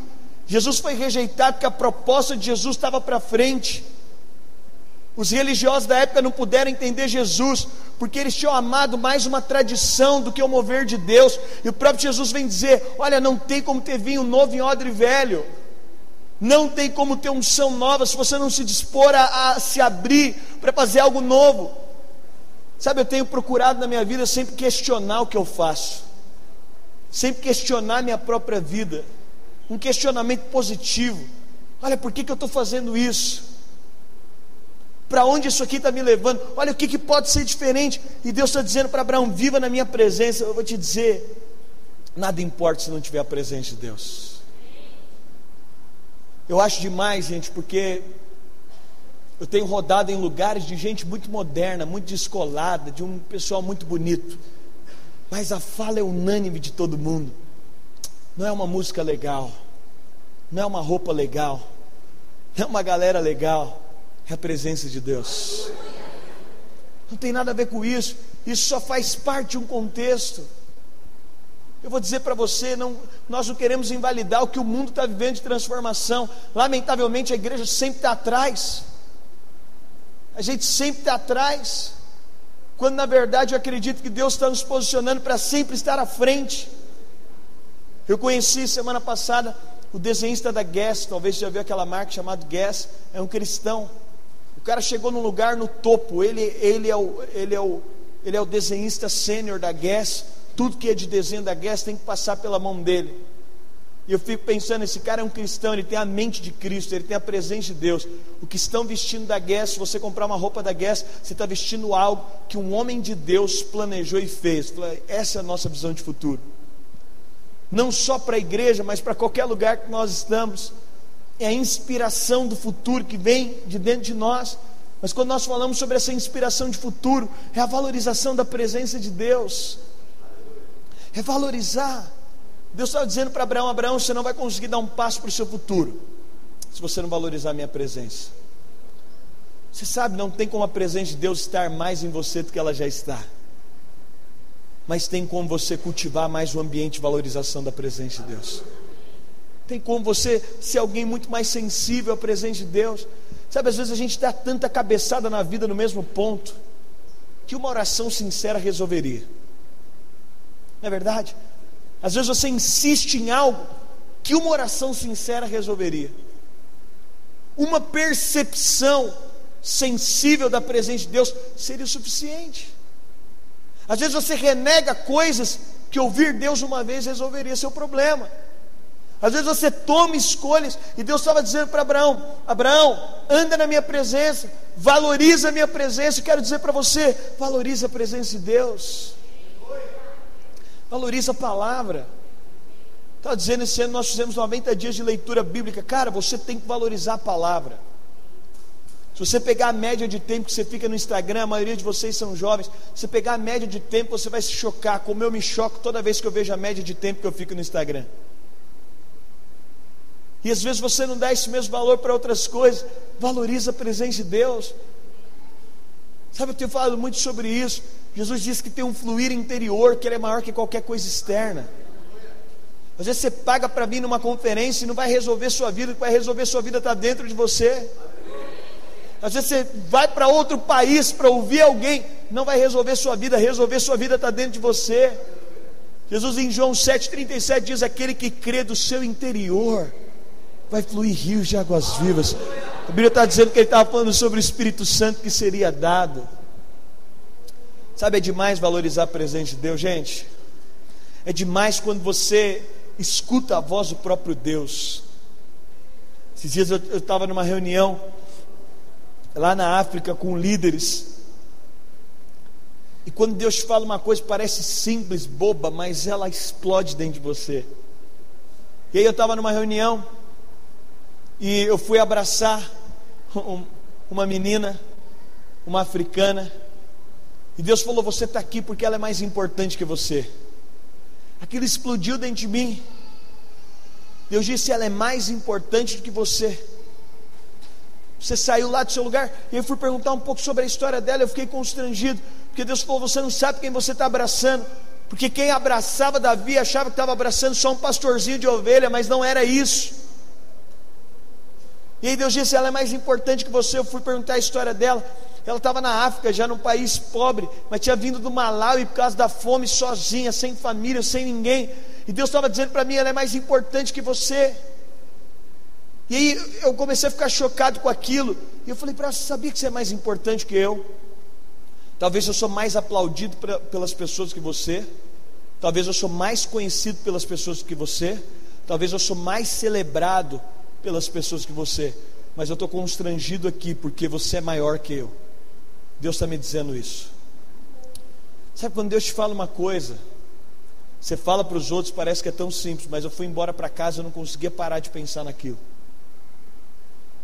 Jesus foi rejeitado porque a proposta de Jesus estava para frente. Os religiosos da época não puderam entender Jesus, porque eles tinham amado mais uma tradição do que o mover de Deus. E o próprio Jesus vem dizer: Olha, não tem como ter vinho novo em odre velho. Não tem como ter unção nova se você não se dispor a, a se abrir para fazer algo novo. Sabe, eu tenho procurado na minha vida sempre questionar o que eu faço, sempre questionar minha própria vida, um questionamento positivo. Olha, por que, que eu estou fazendo isso? Para onde isso aqui está me levando? Olha o que, que pode ser diferente. E Deus está dizendo para Abraão: viva na minha presença. Eu vou te dizer: nada importa se não tiver a presença de Deus. Eu acho demais, gente, porque eu tenho rodado em lugares de gente muito moderna, muito descolada, de um pessoal muito bonito, mas a fala é unânime de todo mundo. Não é uma música legal, não é uma roupa legal, não é uma galera legal, é a presença de Deus. Não tem nada a ver com isso, isso só faz parte de um contexto. Eu vou dizer para você, não, nós não queremos invalidar o que o mundo está vivendo de transformação. Lamentavelmente a igreja sempre está atrás. A gente sempre está atrás. Quando na verdade eu acredito que Deus está nos posicionando para sempre estar à frente. Eu conheci semana passada o desenhista da Guess, talvez você já viu aquela marca chamada Guess, é um cristão. O cara chegou num lugar no topo, ele, ele, é, o, ele, é, o, ele é o desenhista sênior da Guess tudo que é de desenho da Guess tem que passar pela mão dele. E eu fico pensando, esse cara é um cristão, ele tem a mente de Cristo, ele tem a presença de Deus. O que estão vestindo da Guess, se você comprar uma roupa da Guess, você está vestindo algo que um homem de Deus planejou e fez. Essa é a nossa visão de futuro. Não só para a igreja, mas para qualquer lugar que nós estamos. É a inspiração do futuro que vem de dentro de nós. Mas quando nós falamos sobre essa inspiração de futuro, é a valorização da presença de Deus é valorizar. Deus estava dizendo para Abraão: Abraão, você não vai conseguir dar um passo para o seu futuro se você não valorizar a minha presença. Você sabe, não tem como a presença de Deus estar mais em você do que ela já está. Mas tem como você cultivar mais o ambiente de valorização da presença de Deus. Tem como você ser alguém muito mais sensível à presença de Deus. Sabe, às vezes a gente dá tanta cabeçada na vida no mesmo ponto que uma oração sincera resolveria. Não é verdade? Às vezes você insiste em algo que uma oração sincera resolveria. Uma percepção sensível da presença de Deus seria o suficiente. Às vezes você renega coisas que ouvir Deus uma vez resolveria seu problema. Às vezes você toma escolhas e Deus estava dizendo para Abraão: Abraão, anda na minha presença, valoriza a minha presença. Eu quero dizer para você: valoriza a presença de Deus. Valoriza a palavra. Está dizendo esse ano nós fizemos 90 dias de leitura bíblica. Cara, você tem que valorizar a palavra. Se você pegar a média de tempo que você fica no Instagram, a maioria de vocês são jovens, se você pegar a média de tempo, você vai se chocar, como eu me choco toda vez que eu vejo a média de tempo que eu fico no Instagram. E às vezes você não dá esse mesmo valor para outras coisas. Valoriza a presença de Deus. Sabe, eu tenho falado muito sobre isso. Jesus disse que tem um fluir interior que ele é maior que qualquer coisa externa. Às vezes você paga para vir numa conferência e não vai resolver sua vida, o que vai resolver sua vida está dentro de você. Às vezes você vai para outro país para ouvir alguém, não vai resolver sua vida, resolver sua vida está dentro de você. Jesus em João 7,37 diz: aquele que crê do seu interior vai fluir rios de águas vivas. A Bíblia está dizendo que ele estava falando sobre o Espírito Santo que seria dado. Sabe, é demais valorizar a presença de Deus, gente. É demais quando você escuta a voz do próprio Deus. Esses dias eu estava numa reunião lá na África com líderes. E quando Deus te fala uma coisa parece simples, boba, mas ela explode dentro de você. E aí eu estava numa reunião e eu fui abraçar uma menina, uma africana, e Deus falou: Você está aqui porque ela é mais importante que você. Aquilo explodiu dentro de mim. Deus disse: Ela é mais importante do que você. Você saiu lá do seu lugar, e eu fui perguntar um pouco sobre a história dela. Eu fiquei constrangido, porque Deus falou: Você não sabe quem você está abraçando. Porque quem abraçava Davi achava que estava abraçando só um pastorzinho de ovelha, mas não era isso. E aí Deus disse: ela é mais importante que você. Eu fui perguntar a história dela. Ela estava na África, já num país pobre, mas tinha vindo do Malawi por causa da fome, sozinha, sem família, sem ninguém. E Deus estava dizendo para mim: ela é mais importante que você. E aí eu comecei a ficar chocado com aquilo. E eu falei para ela: sabia que você é mais importante que eu? Talvez eu sou mais aplaudido pra, pelas pessoas que você. Talvez eu sou mais conhecido pelas pessoas que você. Talvez eu sou mais celebrado pelas pessoas que você, mas eu estou constrangido aqui porque você é maior que eu. Deus está me dizendo isso. Sabe quando Deus te fala uma coisa, você fala para os outros, parece que é tão simples, mas eu fui embora para casa e não conseguia parar de pensar naquilo.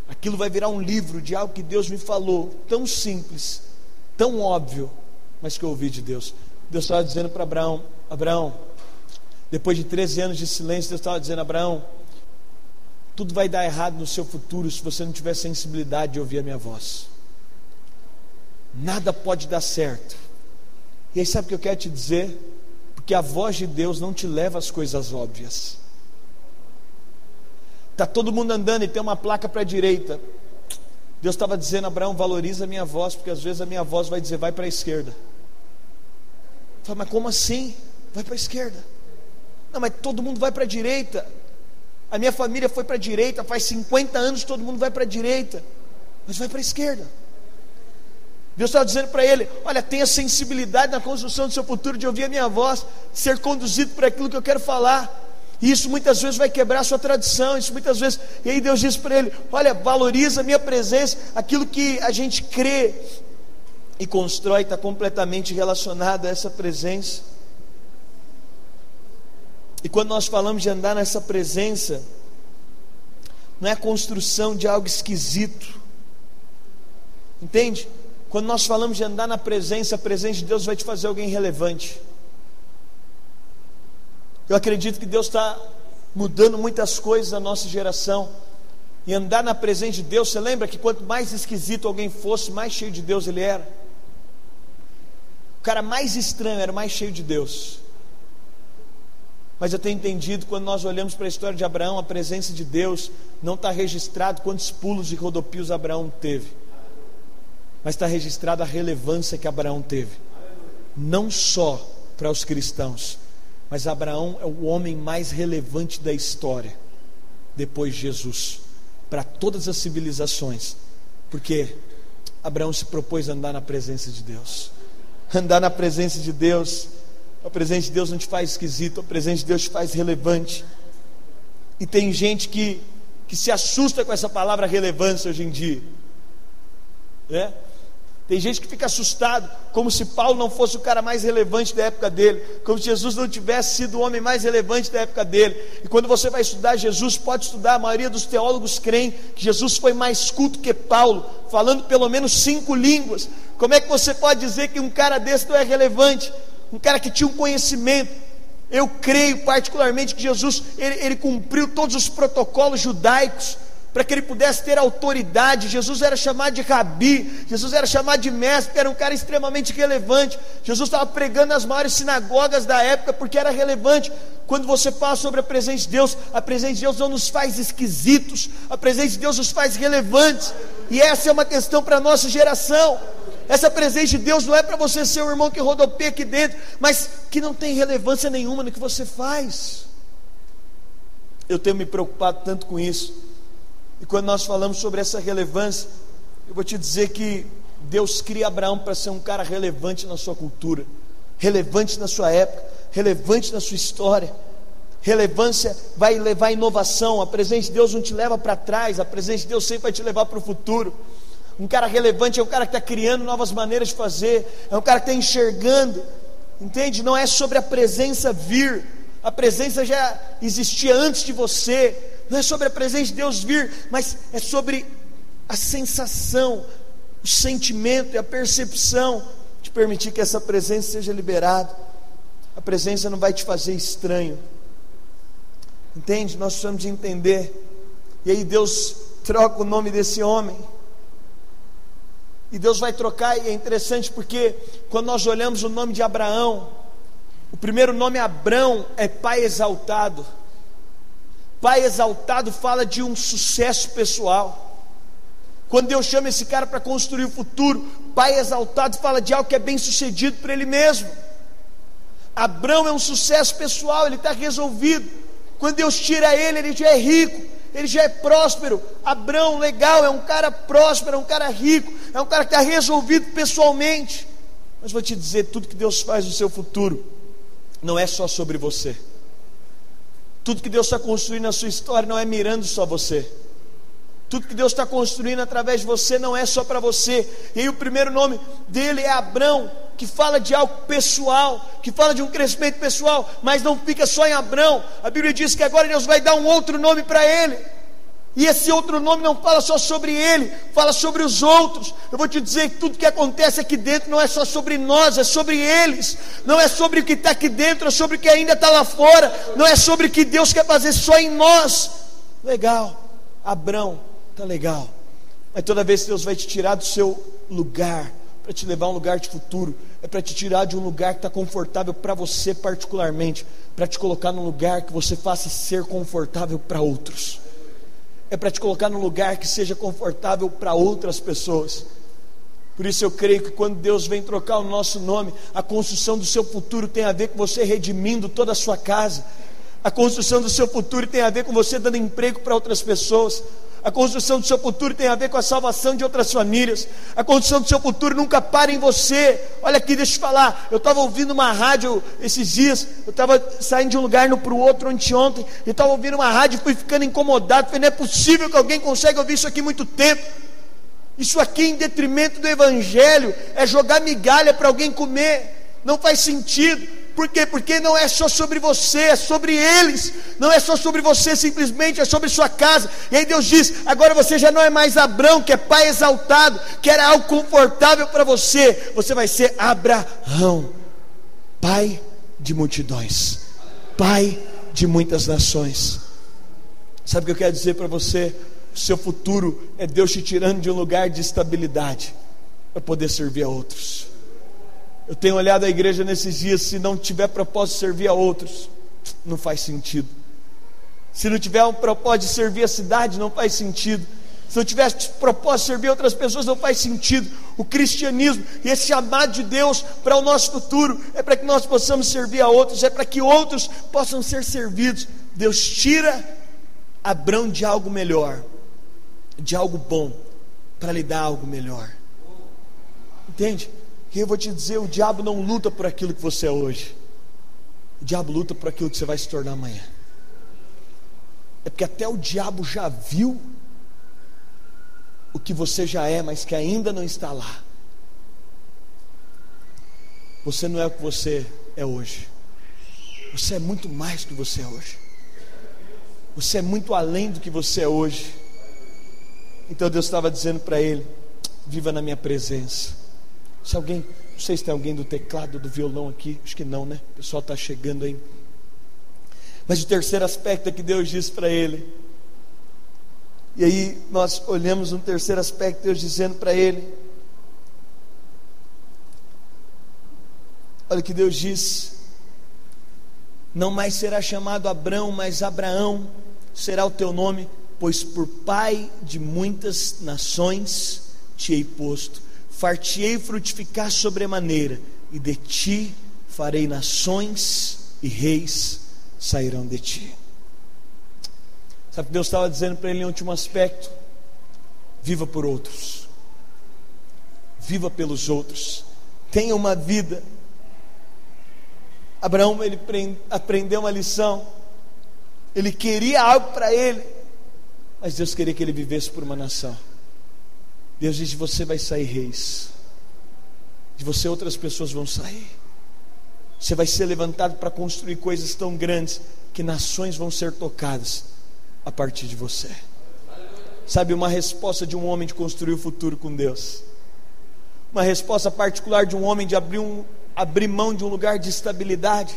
Aquilo vai virar um livro de algo que Deus me falou, tão simples, tão óbvio, mas que eu ouvi de Deus. Deus estava dizendo para Abraão: Abraão, depois de 13 anos de silêncio, Deus estava dizendo: Abraão, tudo vai dar errado no seu futuro se você não tiver sensibilidade de ouvir a minha voz. Nada pode dar certo. E aí, sabe o que eu quero te dizer? Porque a voz de Deus não te leva às coisas óbvias. Está todo mundo andando e tem uma placa para a direita. Deus estava dizendo, Abraão, valoriza a minha voz, porque às vezes a minha voz vai dizer, vai para a esquerda. Fala, mas como assim? Vai para a esquerda. Não, mas todo mundo vai para a direita. A minha família foi para a direita, faz 50 anos todo mundo vai para a direita, mas vai para a esquerda. Deus estava dizendo para ele: Olha, tenha sensibilidade na construção do seu futuro, de ouvir a minha voz, ser conduzido por aquilo que eu quero falar. E isso muitas vezes vai quebrar a sua tradição, isso muitas vezes. E aí Deus diz para ele: Olha, valoriza a minha presença, aquilo que a gente crê e constrói está completamente relacionado a essa presença. E quando nós falamos de andar nessa presença, não é a construção de algo esquisito. Entende? Quando nós falamos de andar na presença, a presença de Deus vai te fazer alguém relevante. Eu acredito que Deus está mudando muitas coisas na nossa geração. E andar na presença de Deus, você lembra que quanto mais esquisito alguém fosse, mais cheio de Deus ele era? O cara mais estranho era mais cheio de Deus. Mas eu tenho entendido, quando nós olhamos para a história de Abraão, a presença de Deus não está registrado quantos pulos e rodopios Abraão teve, mas está registrada a relevância que Abraão teve, não só para os cristãos, mas Abraão é o homem mais relevante da história, depois de Jesus, para todas as civilizações, porque Abraão se propôs a andar na presença de Deus. Andar na presença de Deus a presença de Deus não te faz esquisito, a presença de Deus te faz relevante. E tem gente que, que se assusta com essa palavra relevância hoje em dia. Né? Tem gente que fica assustado, como se Paulo não fosse o cara mais relevante da época dele, como se Jesus não tivesse sido o homem mais relevante da época dele. E quando você vai estudar Jesus, pode estudar, a maioria dos teólogos creem que Jesus foi mais culto que Paulo, falando pelo menos cinco línguas. Como é que você pode dizer que um cara desse não é relevante? Um cara que tinha um conhecimento. Eu creio particularmente que Jesus ele, ele cumpriu todos os protocolos judaicos para que ele pudesse ter autoridade. Jesus era chamado de rabi, Jesus era chamado de mestre, era um cara extremamente relevante. Jesus estava pregando nas maiores sinagogas da época porque era relevante. Quando você fala sobre a presença de Deus, a presença de Deus não nos faz esquisitos, a presença de Deus nos faz relevantes, e essa é uma questão para a nossa geração. Essa presença de Deus não é para você ser um irmão que rodopeia aqui dentro, mas que não tem relevância nenhuma no que você faz. Eu tenho me preocupado tanto com isso. E quando nós falamos sobre essa relevância, eu vou te dizer que Deus cria Abraão para ser um cara relevante na sua cultura, relevante na sua época, relevante na sua história. Relevância vai levar inovação. A presença de Deus não te leva para trás, a presença de Deus sempre vai te levar para o futuro. Um cara relevante é um cara que está criando novas maneiras de fazer, é um cara que está enxergando, entende? Não é sobre a presença vir, a presença já existia antes de você, não é sobre a presença de Deus vir, mas é sobre a sensação, o sentimento e a percepção de permitir que essa presença seja liberada. A presença não vai te fazer estranho, entende? Nós precisamos entender. E aí Deus troca o nome desse homem e Deus vai trocar, e é interessante porque quando nós olhamos o nome de Abraão, o primeiro nome Abrão é pai exaltado. Pai exaltado fala de um sucesso pessoal. Quando Deus chama esse cara para construir o futuro, pai exaltado fala de algo que é bem sucedido para ele mesmo. Abrão é um sucesso pessoal, ele está resolvido. Quando Deus tira ele, ele já é rico ele já é próspero. Abrão, legal, é um cara próspero, é um cara rico, é um cara que está resolvido pessoalmente. Mas vou te dizer: tudo que Deus faz no seu futuro não é só sobre você. Tudo que Deus está construindo na sua história não é mirando só você. Tudo que Deus está construindo através de você não é só para você. E aí o primeiro nome dele é Abrão, que fala de algo pessoal, que fala de um crescimento pessoal, mas não fica só em Abrão. A Bíblia diz que agora Deus vai dar um outro nome para ele. E esse outro nome não fala só sobre ele, fala sobre os outros. Eu vou te dizer que tudo que acontece aqui dentro não é só sobre nós, é sobre eles. Não é sobre o que está aqui dentro, é sobre o que ainda está lá fora. Não é sobre o que Deus quer fazer só em nós. Legal, Abrão, tá legal. Mas toda vez que Deus vai te tirar do seu lugar, para te levar a um lugar de futuro, é para te tirar de um lugar que está confortável para você particularmente, para te colocar num lugar que você faça ser confortável para outros, é para te colocar num lugar que seja confortável para outras pessoas. Por isso eu creio que quando Deus vem trocar o nosso nome, a construção do seu futuro tem a ver com você redimindo toda a sua casa. A construção do seu futuro tem a ver com você dando emprego para outras pessoas. A construção do seu futuro tem a ver com a salvação de outras famílias. A construção do seu futuro nunca para em você. Olha aqui, deixa eu te falar. Eu estava ouvindo uma rádio esses dias. Eu estava saindo de um lugar para o outro anteontem. E estava ouvindo uma rádio e fui ficando incomodado. Falei, não é possível que alguém consiga ouvir isso aqui muito tempo. Isso aqui em detrimento do Evangelho é jogar migalha para alguém comer. Não faz sentido. Por quê? Porque não é só sobre você, é sobre eles. Não é só sobre você simplesmente, é sobre sua casa. E aí Deus diz: agora você já não é mais Abrão, que é pai exaltado, que era algo confortável para você. Você vai ser Abraão, pai de multidões, pai de muitas nações. Sabe o que eu quero dizer para você? O seu futuro é Deus te tirando de um lugar de estabilidade para poder servir a outros. Eu tenho olhado a igreja nesses dias, se não tiver propósito de servir a outros, não faz sentido. Se não tiver um propósito de servir a cidade, não faz sentido. Se não tiver propósito de servir outras pessoas, não faz sentido. O cristianismo e esse chamado de Deus para o nosso futuro é para que nós possamos servir a outros, é para que outros possam ser servidos. Deus tira Abrão de algo melhor, de algo bom, para lhe dar algo melhor. Entende? E eu vou te dizer: o diabo não luta por aquilo que você é hoje, o diabo luta por aquilo que você vai se tornar amanhã. É porque até o diabo já viu o que você já é, mas que ainda não está lá. Você não é o que você é hoje. Você é muito mais do que você é hoje. Você é muito além do que você é hoje. Então Deus estava dizendo para ele: viva na minha presença. Se alguém, não sei se tem alguém do teclado, do violão aqui, acho que não, né? O pessoal está chegando aí. Mas o terceiro aspecto é que Deus disse para ele. E aí nós olhamos um terceiro aspecto, Deus dizendo para ele. Olha que Deus diz: Não mais será chamado Abrão, mas Abraão será o teu nome, pois por pai de muitas nações te hei posto far-te-ei frutificar sobremaneira, e de ti farei nações e reis sairão de ti. Sabe o que Deus estava dizendo para ele em último aspecto? Viva por outros. Viva pelos outros. Tenha uma vida. Abraão ele aprendeu uma lição. Ele queria algo para ele, mas Deus queria que ele vivesse por uma nação. Deus disse: Você vai sair reis, de você outras pessoas vão sair. Você vai ser levantado para construir coisas tão grandes que nações vão ser tocadas a partir de você. Sabe, uma resposta de um homem de construir o futuro com Deus. Uma resposta particular de um homem de abrir, um, abrir mão de um lugar de estabilidade.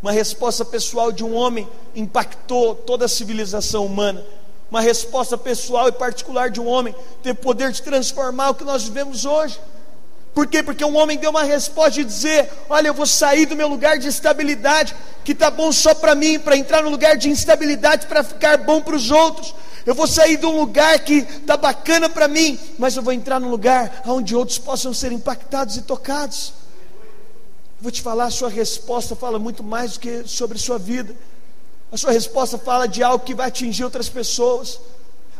Uma resposta pessoal de um homem impactou toda a civilização humana. Uma resposta pessoal e particular de um homem tem poder de transformar o que nós vivemos hoje. Por quê? Porque um homem deu uma resposta de dizer: Olha, eu vou sair do meu lugar de estabilidade, que está bom só para mim, para entrar no lugar de instabilidade, para ficar bom para os outros. Eu vou sair de um lugar que está bacana para mim, mas eu vou entrar num lugar onde outros possam ser impactados e tocados. Vou te falar, a sua resposta fala muito mais do que sobre sua vida. A sua resposta fala de algo que vai atingir outras pessoas.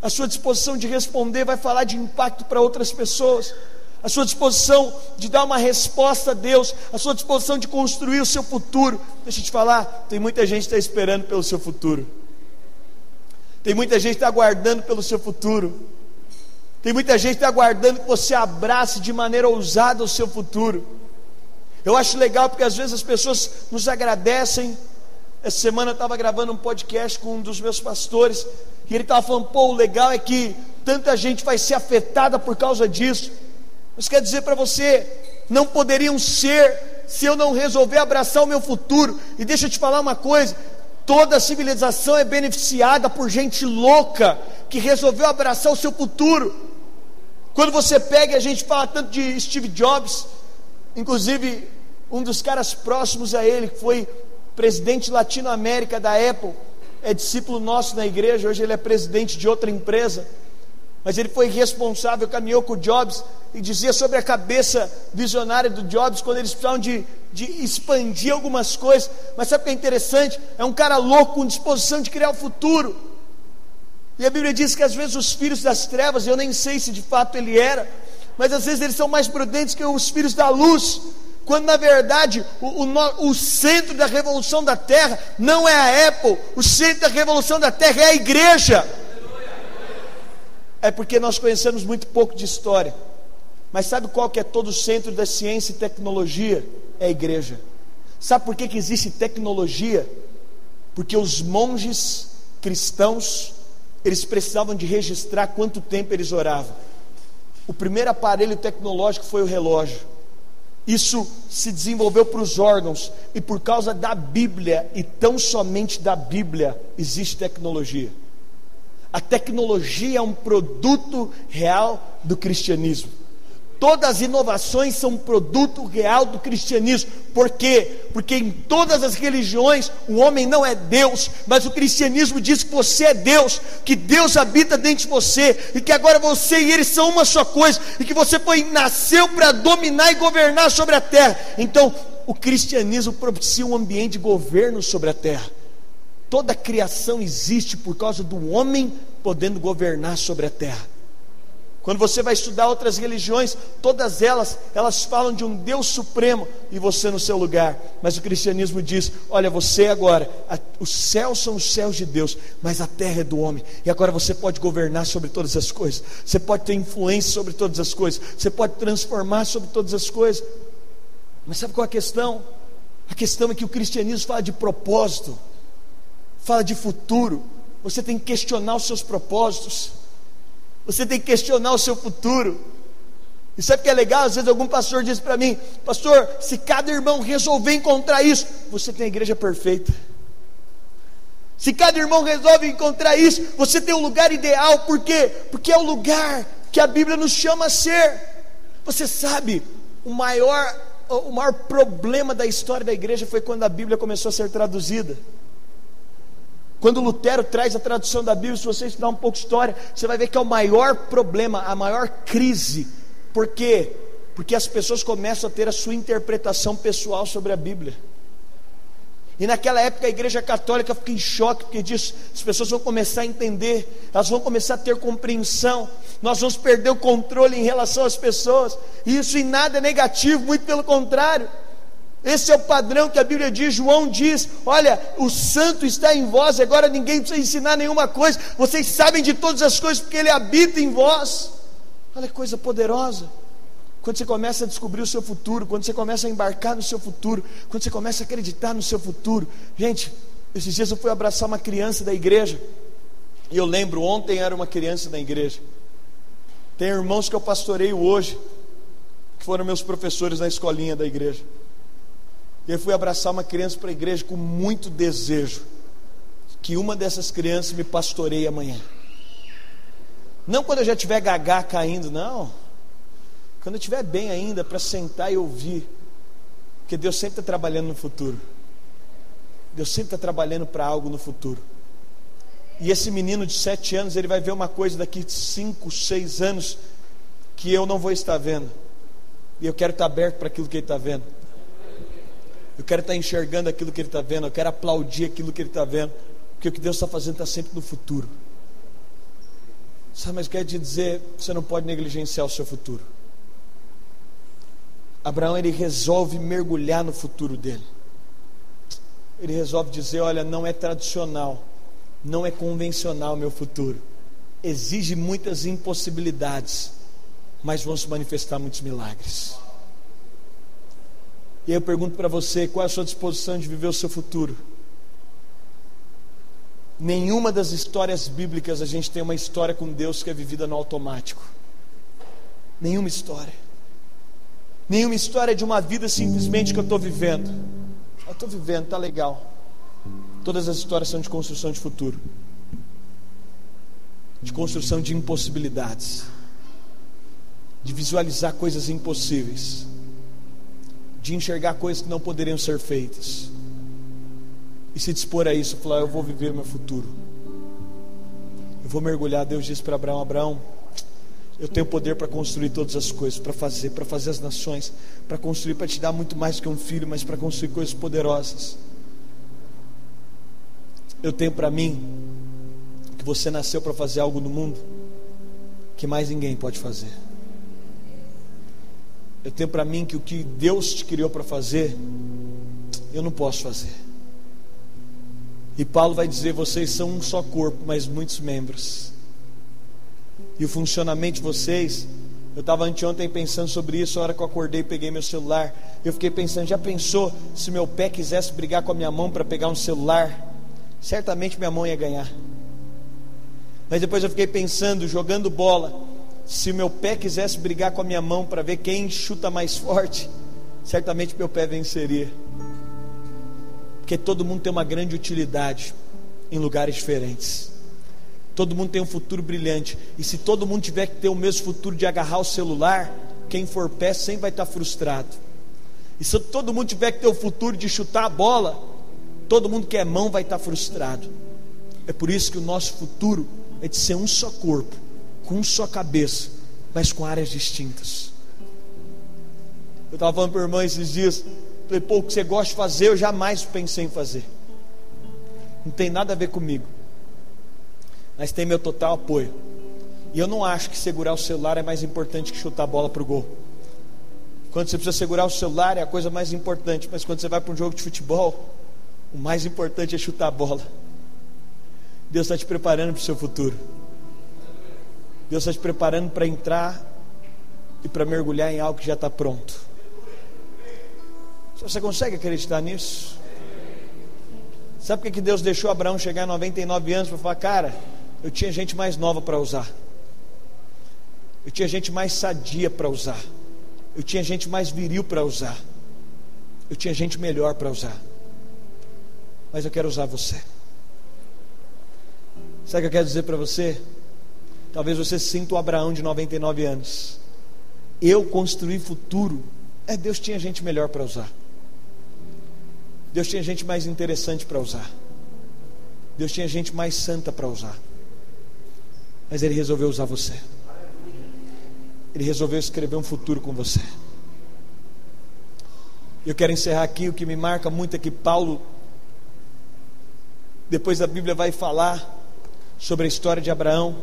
A sua disposição de responder vai falar de impacto para outras pessoas a sua disposição de dar uma resposta a Deus, a sua disposição de construir o seu futuro. Deixa eu te falar, tem muita gente que está esperando pelo seu futuro, tem muita gente que está aguardando pelo seu futuro, tem muita gente que está aguardando que você abrace de maneira ousada o seu futuro. Eu acho legal porque às vezes as pessoas nos agradecem. Essa semana eu estava gravando um podcast com um dos meus pastores, e ele estava falando: pô, o legal é que tanta gente vai ser afetada por causa disso. Mas quer dizer para você, não poderiam ser se eu não resolver abraçar o meu futuro. E deixa eu te falar uma coisa: toda a civilização é beneficiada por gente louca que resolveu abraçar o seu futuro. Quando você pega, a gente fala tanto de Steve Jobs, inclusive um dos caras próximos a ele, que foi presidente latino-américa da Apple, é discípulo nosso na igreja, hoje ele é presidente de outra empresa. Mas ele foi responsável, caminhou com o Jobs e dizia sobre a cabeça visionária do Jobs quando eles precisavam de, de expandir algumas coisas. Mas sabe o que é interessante? É um cara louco com disposição de criar o futuro. E a Bíblia diz que às vezes os filhos das trevas, eu nem sei se de fato ele era, mas às vezes eles são mais prudentes que os filhos da luz. Quando na verdade o, o, o centro da revolução da terra não é a Apple, o centro da revolução da terra é a igreja é porque nós conhecemos muito pouco de história. Mas sabe qual que é todo o centro da ciência e tecnologia? É a igreja. Sabe por que, que existe tecnologia? Porque os monges cristãos, eles precisavam de registrar quanto tempo eles oravam. O primeiro aparelho tecnológico foi o relógio. Isso se desenvolveu para os órgãos, e por causa da Bíblia, e tão somente da Bíblia, existe tecnologia. A tecnologia é um produto real do cristianismo. Todas as inovações são produto real do cristianismo. Por quê? Porque em todas as religiões o homem não é Deus, mas o cristianismo diz que você é Deus, que Deus habita dentro de você e que agora você e ele são uma só coisa e que você foi nasceu para dominar e governar sobre a terra. Então, o cristianismo propicia um ambiente de governo sobre a terra. Toda a criação existe por causa do homem podendo governar sobre a terra. Quando você vai estudar outras religiões, todas elas, elas falam de um Deus supremo e você no seu lugar. Mas o cristianismo diz: olha, você agora, a, os céus são os céus de Deus, mas a terra é do homem. E agora você pode governar sobre todas as coisas. Você pode ter influência sobre todas as coisas. Você pode transformar sobre todas as coisas. Mas sabe qual é a questão? A questão é que o cristianismo fala de propósito fala de futuro, você tem que questionar os seus propósitos, você tem que questionar o seu futuro. E sabe o que é legal? Às vezes algum pastor diz para mim, pastor, se cada irmão resolver encontrar isso, você tem a igreja perfeita. Se cada irmão resolve encontrar isso, você tem o lugar ideal, por quê? Porque é o lugar que a Bíblia nos chama a ser. Você sabe, o maior, o maior problema da história da igreja foi quando a Bíblia começou a ser traduzida. Quando Lutero traz a tradução da Bíblia, se você estudar um pouco de história, você vai ver que é o maior problema, a maior crise. Por quê? Porque as pessoas começam a ter a sua interpretação pessoal sobre a Bíblia. E naquela época a igreja católica fica em choque, porque diz: as pessoas vão começar a entender, elas vão começar a ter compreensão, nós vamos perder o controle em relação às pessoas, e isso em nada é negativo, muito pelo contrário. Esse é o padrão que a Bíblia diz, João diz: Olha, o santo está em vós, agora ninguém precisa ensinar nenhuma coisa, vocês sabem de todas as coisas, porque ele habita em vós. Olha que coisa poderosa. Quando você começa a descobrir o seu futuro, quando você começa a embarcar no seu futuro, quando você começa a acreditar no seu futuro. Gente, esses dias eu fui abraçar uma criança da igreja, e eu lembro, ontem era uma criança da igreja. Tem irmãos que eu pastoreio hoje, que foram meus professores na escolinha da igreja. Eu fui abraçar uma criança para a igreja com muito desejo, que uma dessas crianças me pastoreie amanhã. Não quando eu já tiver gagá caindo, não. Quando eu estiver bem ainda, para sentar e ouvir. Porque Deus sempre está trabalhando no futuro. Deus sempre está trabalhando para algo no futuro. E esse menino de sete anos, ele vai ver uma coisa daqui cinco, seis anos que eu não vou estar vendo. E eu quero estar aberto para aquilo que ele está vendo. Eu quero estar enxergando aquilo que ele está vendo. Eu quero aplaudir aquilo que ele está vendo. Porque o que Deus está fazendo está sempre no futuro. Sabe, mas quer te dizer, você não pode negligenciar o seu futuro. Abraão ele resolve mergulhar no futuro dele. Ele resolve dizer: Olha, não é tradicional, não é convencional o meu futuro. Exige muitas impossibilidades, mas vão se manifestar muitos milagres. E aí eu pergunto para você: qual é a sua disposição de viver o seu futuro? Nenhuma das histórias bíblicas a gente tem uma história com Deus que é vivida no automático. Nenhuma história. Nenhuma história de uma vida simplesmente que eu estou vivendo. Eu estou vivendo, está legal. Todas as histórias são de construção de futuro, de construção de impossibilidades, de visualizar coisas impossíveis, de enxergar coisas que não poderiam ser feitas e se dispor a isso, falar: Eu vou viver meu futuro. Eu vou mergulhar. Deus disse para Abraão: Abraão, eu tenho poder para construir todas as coisas, para fazer, para fazer as nações, para construir, para te dar muito mais que um filho, mas para construir coisas poderosas. Eu tenho para mim que você nasceu para fazer algo no mundo que mais ninguém pode fazer. Eu tenho para mim que o que Deus te criou para fazer, eu não posso fazer. E Paulo vai dizer: vocês são um só corpo, mas muitos membros. E o funcionamento de vocês, eu estava anteontem pensando sobre isso, a hora que eu acordei, peguei meu celular. Eu fiquei pensando: já pensou se meu pé quisesse brigar com a minha mão para pegar um celular? Certamente minha mão ia ganhar. Mas depois eu fiquei pensando, jogando bola, se meu pé quisesse brigar com a minha mão para ver quem chuta mais forte, certamente meu pé venceria. Porque todo mundo tem uma grande utilidade em lugares diferentes. Todo mundo tem um futuro brilhante. E se todo mundo tiver que ter o mesmo futuro de agarrar o celular, quem for pé sempre vai estar frustrado. E se todo mundo tiver que ter o futuro de chutar a bola, todo mundo que é mão vai estar frustrado. É por isso que o nosso futuro é de ser um só corpo, com uma só cabeça, mas com áreas distintas. Eu estava falando para o irmão esses dias, Falei, pô, o que você gosta de fazer, eu jamais pensei em fazer. Não tem nada a ver comigo. Mas tem meu total apoio. E eu não acho que segurar o celular é mais importante que chutar a bola para o gol. Quando você precisa segurar o celular é a coisa mais importante, mas quando você vai para um jogo de futebol, o mais importante é chutar a bola. Deus está te preparando para o seu futuro. Deus está te preparando para entrar e para mergulhar em algo que já está pronto. Você consegue acreditar nisso? Sabe por que Deus deixou Abraão chegar a 99 anos para falar, cara, eu tinha gente mais nova para usar, eu tinha gente mais sadia para usar, eu tinha gente mais viril para usar, eu tinha gente melhor para usar, mas eu quero usar você. Sabe o que eu quero dizer para você? Talvez você sinta o Abraão de 99 anos. Eu construí futuro. É, Deus tinha gente melhor para usar. Deus tinha gente mais interessante para usar. Deus tinha gente mais santa para usar. Mas Ele resolveu usar você. Ele resolveu escrever um futuro com você. Eu quero encerrar aqui. O que me marca muito é que Paulo, Depois a Bíblia vai falar sobre a história de Abraão.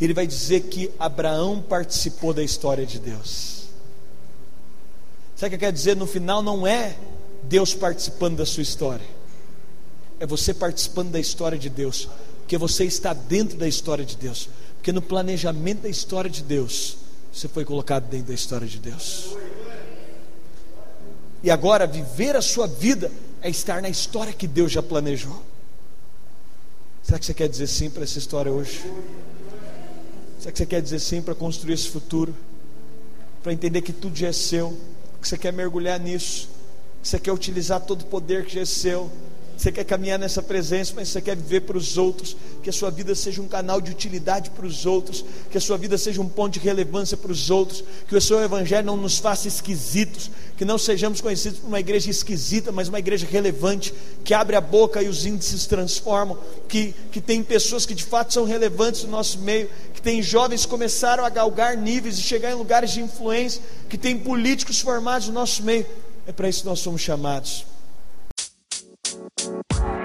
Ele vai dizer que Abraão participou da história de Deus. Sabe o que quer dizer? No final não é Deus participando da sua história, é você participando da história de Deus, porque você está dentro da história de Deus, porque no planejamento da história de Deus, você foi colocado dentro da história de Deus. E agora, viver a sua vida é estar na história que Deus já planejou. Será que você quer dizer sim para essa história hoje? Será que você quer dizer sim para construir esse futuro? Para entender que tudo já é seu? Que você quer mergulhar nisso? Que você quer utilizar todo o poder que já é seu? Você quer caminhar nessa presença, mas você quer viver para os outros, que a sua vida seja um canal de utilidade para os outros, que a sua vida seja um ponto de relevância para os outros, que o seu evangelho não nos faça esquisitos, que não sejamos conhecidos por uma igreja esquisita, mas uma igreja relevante, que abre a boca e os índices transformam, que, que tem pessoas que de fato são relevantes no nosso meio, que tem jovens que começaram a galgar níveis e chegar em lugares de influência, que tem políticos formados no nosso meio. É para isso que nós somos chamados. Wow.